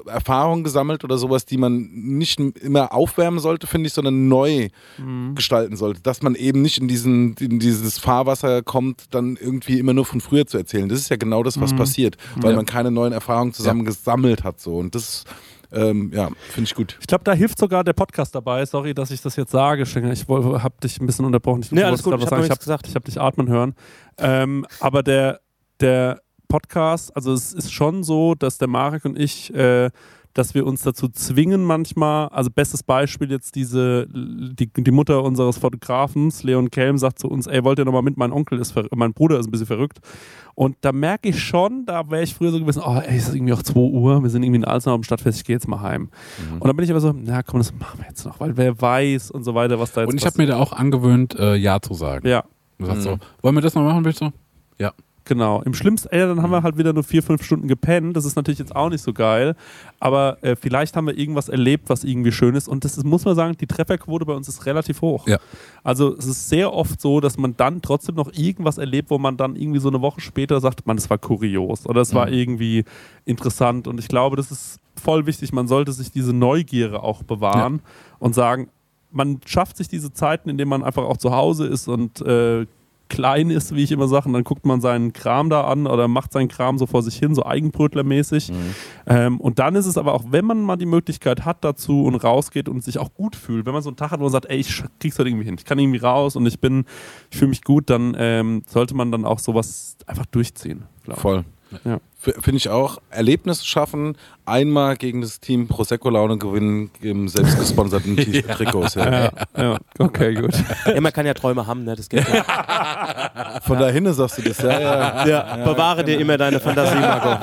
Erfahrungen gesammelt oder sowas, die man nicht immer aufwärmen sollte, finde ich, sondern neu Mhm. gestalten sollte. Dass man eben nicht in, diesen, in dieses Fahrwasser kommt, dann irgendwie immer nur von früher zu erzählen. Das ist ja genau das, was Mhm. passiert, weil Ja. man keine neuen Erfahrungen zusammen gesammelt hat. So. Und das, ähm, ja, finde ich gut. Ich glaube, da hilft sogar der Podcast dabei. Sorry, dass ich das jetzt sage, Stenger. Ich habe dich ein bisschen unterbrochen. Ich, Nee, alles gut. Ich hab habe gesagt. hab dich atmen hören. Ähm, aber der, der Podcast, also es ist schon so, dass der Marek und ich, äh, dass wir uns dazu zwingen manchmal, also bestes Beispiel jetzt diese, die, die Mutter unseres Fotografens, Leon Kelm, sagt zu uns, ey, wollt ihr nochmal mit, mein Onkel ist, mein Bruder ist ein bisschen verrückt. Und da merke ich schon, da wäre ich früher so gewesen, oh, ey, es ist irgendwie auch 2 Uhr, wir sind irgendwie in Alzenau am Stadtfest, ich gehe jetzt mal heim. Und dann bin ich aber so, na komm, das machen wir jetzt noch, weil wer weiß und so weiter, was da jetzt Und ich habe mir da auch angewöhnt, äh, Ja zu sagen. Ja, Du sagst so, wollen wir das noch machen, willst du? Ja. Genau. Im schlimmsten, ey, dann haben wir halt wieder nur vier, fünf Stunden gepennt. Das ist natürlich jetzt auch nicht so geil. Aber äh, vielleicht haben wir irgendwas erlebt, was irgendwie schön ist. Und das ist, muss man sagen, die Trefferquote bei uns ist relativ hoch. Ja. Also es ist sehr oft so, dass man dann trotzdem noch irgendwas erlebt, wo man dann irgendwie so eine Woche später sagt, man, das war kurios oder es war irgendwie interessant. Und ich glaube, das ist voll wichtig. Man sollte sich diese Neugierde auch bewahren und sagen, man schafft sich diese Zeiten, in denen man einfach auch zu Hause ist und äh, klein ist, wie ich immer sage, und dann guckt man seinen Kram da an oder macht seinen Kram so vor sich hin, so Eigenbrötlermäßig. Ähm, und dann ist es aber auch, wenn man mal die Möglichkeit hat dazu und rausgeht und sich auch gut fühlt, wenn man so einen Tag hat, wo man sagt, ey, ich krieg's halt irgendwie hin, ich kann irgendwie raus und ich bin, ich fühle mich gut, dann ähm, sollte man dann auch sowas einfach durchziehen. Voll. Ja. Finde ich auch. Erlebnisse schaffen, einmal gegen das Team Prosecco Laune gewinnen im selbstgesponserten T- Trikots. Ja. Ja, ja, okay, gut. Ja, man kann ja Träume haben, ne? Das geht ja. Von da hinten sagst du das, ja, ja. ja bewahre dir immer deine Fantasie, Marco.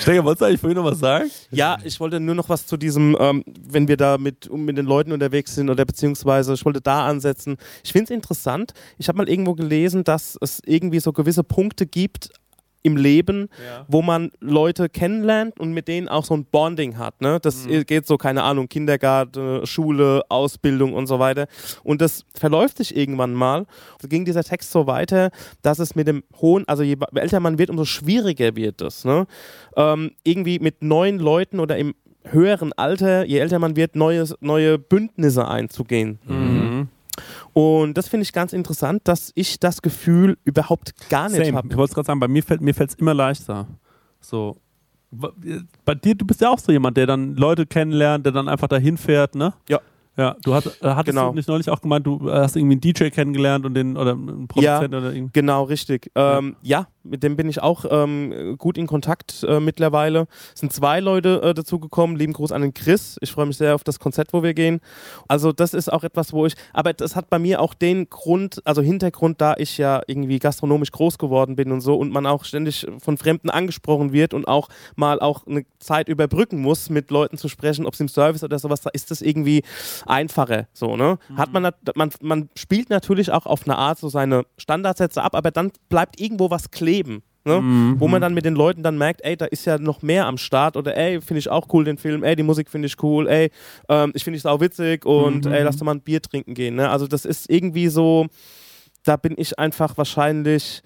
Stecker, wolltest du eigentlich vorhin noch was sagen? Ja, ich wollte nur noch was zu diesem, ähm, wenn wir da mit, um mit den Leuten unterwegs sind oder beziehungsweise ich wollte da ansetzen. Ich finde es interessant. Ich habe mal irgendwo gelesen, dass es irgendwie so gewisse Punkte gibt im Leben, wo man Leute kennenlernt und mit denen auch so ein Bonding hat. Ne? Das geht so, keine Ahnung, Kindergarten, Schule, Ausbildung und so weiter. Und das verläuft sich irgendwann mal. Da ging dieser Text so weiter, dass es mit dem hohen, also je älter man wird, umso schwieriger wird es. Ne? Ähm, irgendwie mit neuen Leuten oder im höheren Alter, je älter man wird, neue, neue Bündnisse einzugehen. Mhm. Und das finde ich ganz interessant, dass ich das Gefühl überhaupt gar nicht habe. Ich wollte es gerade sagen, bei mir fällt mir fällt's immer leichter. So. Bei dir, du bist ja auch so jemand, der dann Leute kennenlernt, der dann einfach dahin fährt, ne? Ja. Ja, du hast, äh, hattest Genau. du nicht neulich auch gemeint, du hast irgendwie einen DJ kennengelernt und den oder einen Produzent oder irgendwie. Genau, richtig. Ähm, ja, mit dem bin ich auch ähm, gut in Kontakt äh, mittlerweile. Es sind zwei Leute äh, dazugekommen. Lieben Gruß an den Chris. Ich freue mich sehr auf das Konzert, wo wir gehen. Also das ist auch etwas, wo ich, aber das hat bei mir auch den Grund, also Hintergrund, da ich ja irgendwie gastronomisch groß geworden bin und so und man auch ständig von Fremden angesprochen wird und auch mal auch eine Zeit überbrücken muss, mit Leuten zu sprechen, ob es im Service oder sowas, da ist das irgendwie einfacher. So, ne? Hat man, nat- man, man spielt natürlich auch auf eine Art so seine Standardsätze ab, aber dann bleibt irgendwo was kleben. Ne? Wo man dann mit den Leuten dann merkt, ey, da ist ja noch mehr am Start oder ey, finde ich auch cool den Film, ey, die Musik finde ich cool, ey, ähm, ich finde es auch witzig und ey, lass doch mal ein Bier trinken gehen. Ne? Also das ist irgendwie so, da bin ich einfach wahrscheinlich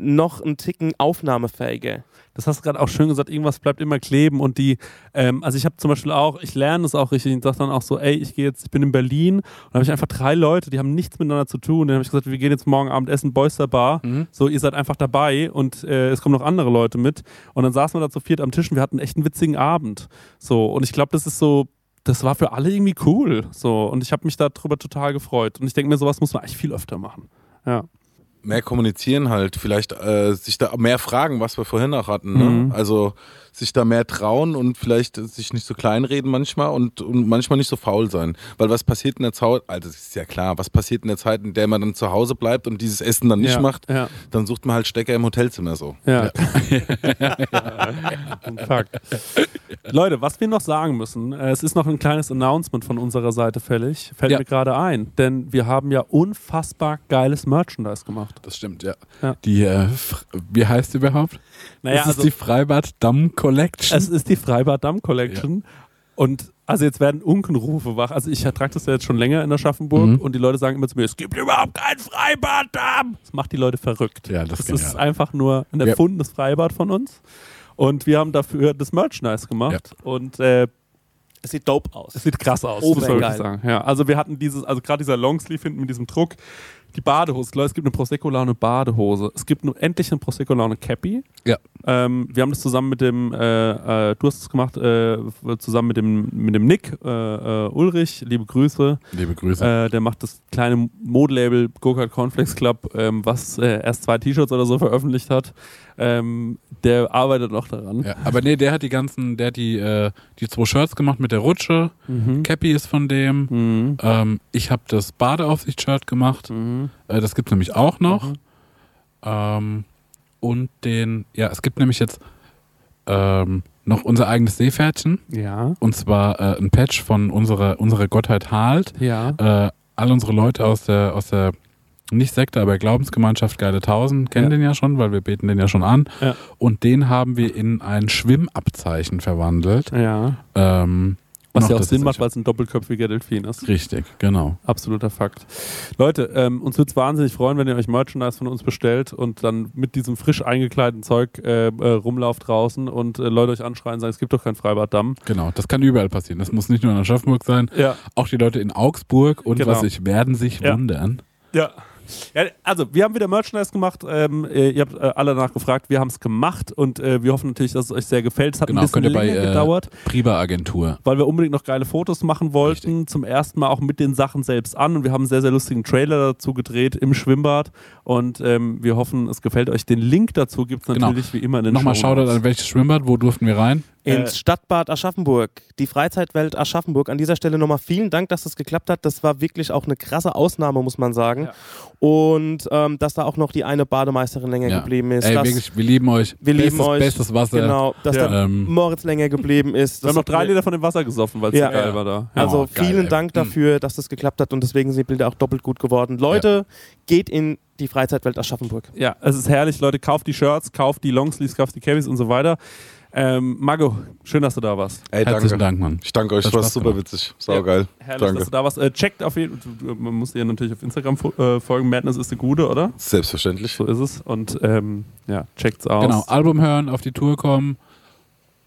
noch einen Ticken aufnahmefähiger. Das hast du gerade auch schön gesagt, irgendwas bleibt immer kleben und die, ähm, also ich habe zum Beispiel auch, ich lerne das auch richtig und sage dann auch so, ey, ich gehe jetzt, ich bin in Berlin und da habe ich einfach drei Leute, die haben nichts miteinander zu tun. Dann habe ich gesagt, wir gehen jetzt morgen Abend essen, Boyster Bar. So, ihr seid einfach dabei und äh, es kommen noch andere Leute mit. Und dann saßen wir da zu viert am Tisch und wir hatten echt einen witzigen Abend. So, und ich glaube, das ist so, das war für alle irgendwie cool. So, und ich habe mich darüber total gefreut. Und ich denke mir, sowas muss man eigentlich viel öfter machen. Ja. Mehr kommunizieren halt, vielleicht äh, sich da mehr fragen, was wir vorhin auch hatten. Ne? Mhm. Also sich da mehr trauen und vielleicht sich nicht so kleinreden manchmal und, und manchmal nicht so faul sein. Weil was passiert in der Zeit, also das ist ja klar, was passiert in der Zeit, in der man dann zu Hause bleibt und dieses Essen dann nicht Ja, macht, ja. dann sucht man halt Stecker im Hotelzimmer so. Ja. Fakt. Leute, was wir noch sagen müssen, äh, es ist noch ein kleines Announcement von unserer Seite fällig, fällt mir gerade ein, denn wir haben ja unfassbar geiles Merchandise gemacht. Das stimmt, ja. Die, äh, wie heißt die überhaupt? Naja, das ist also die Freibad Damm Collection. es ist die Freibad Damm Collection und also jetzt werden Unkenrufe wach. Also ich ertrage das ja jetzt schon länger in Aschaffenburg Mhm. und die Leute sagen immer zu mir, es gibt überhaupt kein Freibad Damm. Das macht die Leute verrückt. Ja, das ist ist einfach nur ein Ja. erfundenes Freibad von uns. Und wir haben dafür das Merchandise gemacht. Und äh, Es sieht dope aus. es sieht krass aus, Oh, muss man wirklich sagen. Ja, also wir hatten dieses, also gerade dieser Longsleeve hinten mit diesem Druck, die Badehose. Leute, es gibt eine Prosecco-Laune Badehose. Es gibt nur endlich eine Prosecco-Laune Cappy. Ja. Ähm, wir haben das zusammen mit dem, äh, äh, du hast es gemacht, äh, zusammen mit dem, mit dem Nick äh, äh, Ulrich, liebe Grüße. Liebe Grüße. Äh, der macht das kleine Modelabel Go-Kart Cornflakes Club, ähm, was erst zwei T-Shirts oder so veröffentlicht hat. Ähm, der arbeitet noch daran. ja, aber nee, der hat die ganzen, der hat die, äh, die zwei Shirts gemacht mit der Rutsche. Mhm. Cappy ist von dem. Mhm. Ähm, ich habe das Badeaufsicht-Shirt gemacht. Mhm. Äh, das gibt nämlich auch noch. Mhm. Ähm, und den, ja, es gibt nämlich jetzt ähm, noch unser eigenes Seepferdchen. Ja. Und zwar äh, ein Patch von unserer, unserer Gottheit Halt. Ja. Äh, all unsere Leute aus der, aus der nicht Sekte, aber Glaubensgemeinschaft Geile Tausend kennen Ja. den ja schon, weil wir beten den ja schon an. Ja. Und den haben wir in ein Schwimmabzeichen verwandelt. Ja. Ähm, Was noch ja auch Sinn macht, weil es ein doppelköpfiger Delfin ist. Richtig, genau. Absoluter Fakt. Leute, ähm, uns würde es wahnsinnig freuen, wenn ihr euch Merchandise von uns bestellt und dann mit diesem frisch eingekleideten Zeug äh, äh, rumlauft draußen und äh, Leute euch anschreien und sagen, es gibt doch kein Freibad Damm. Genau, das kann überall passieren. Das muss nicht nur in Aschaffenburg sein. Ja. Auch die Leute in Augsburg und Genau. was ich werden sich Ja. wundern. Ja. Ja, also wir haben wieder Merchandise gemacht. Ähm, äh, ihr habt äh, alle danach gefragt. Wir haben es gemacht und äh, wir hoffen natürlich, dass es euch sehr gefällt. Es hat Genau, ein bisschen ihr bei, länger äh, gedauert, Priva Agentur. weil wir unbedingt noch geile Fotos machen wollten. Zum ersten Mal auch mit den Sachen selbst an und wir haben einen sehr, sehr lustigen Trailer dazu gedreht im Schwimmbad und ähm, wir hoffen, es gefällt euch. Den Link dazu gibt es Genau. natürlich wie immer in den Nochmal. Shoutout an welches Schwimmbad, wo durften wir rein? Ins Äh, Stadtbad Aschaffenburg, die Freizeitwelt Aschaffenburg. An dieser Stelle nochmal vielen Dank, dass das geklappt hat. Das war wirklich auch eine krasse Ausnahme, muss man sagen. Ja. Und ähm, dass da auch noch die eine Bademeisterin länger Ja. geblieben ist. Ey, dass, wirklich, wir lieben euch. wir lieben bestes, euch. Bestes Wasser. Genau, dass Ja. da Ähm, Moritz länger geblieben ist. Wir haben noch drei Liter von dem Wasser gesoffen, weil es Ja. so geil war da. Ja. Also Oh, geil, vielen ey. Dank dafür, dass das geklappt hat und deswegen sind die Bilder auch doppelt gut geworden. Leute, geht in die Freizeitwelt Aschaffenburg. Ja, es ist herrlich, Leute. Kauft die Shirts, kauft die Longsleeves, kauft die Cabbies und so weiter. Ähm, Mago, schön, dass du da warst. Ey, Herzlichen danke. Dank, Mann. Ich danke euch, das war super gemacht. witzig. Saugeil. Herrlich, Danke. dass du da warst. Äh, checkt auf jeden Fall, man muss dir natürlich auf Instagram äh, folgen. Madness ist eine gute, oder? Selbstverständlich. So ist es. Und ähm, ja, checkt's aus. Genau, Album hören, auf die Tour kommen.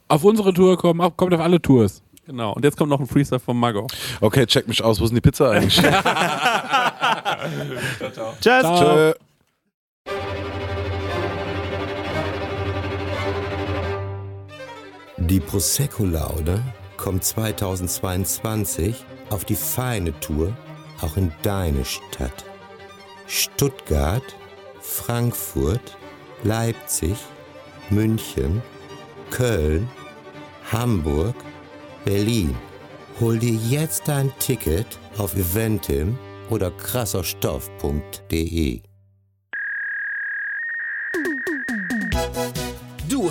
Auf unsere Tour kommen, auf, kommt auf alle Tours. Genau. Und jetzt kommt noch ein Freestyle von Mago. Okay, check mich aus. Wo ist denn die Pizza eigentlich? Tschüss. Tschö. Die Prosecco-Laude kommt 2022 auf die feine Tour auch in deine Stadt. Stuttgart, Frankfurt, Leipzig, München, Köln, Hamburg, Berlin. Hol dir jetzt dein Ticket auf eventim oder krasserstoff.de.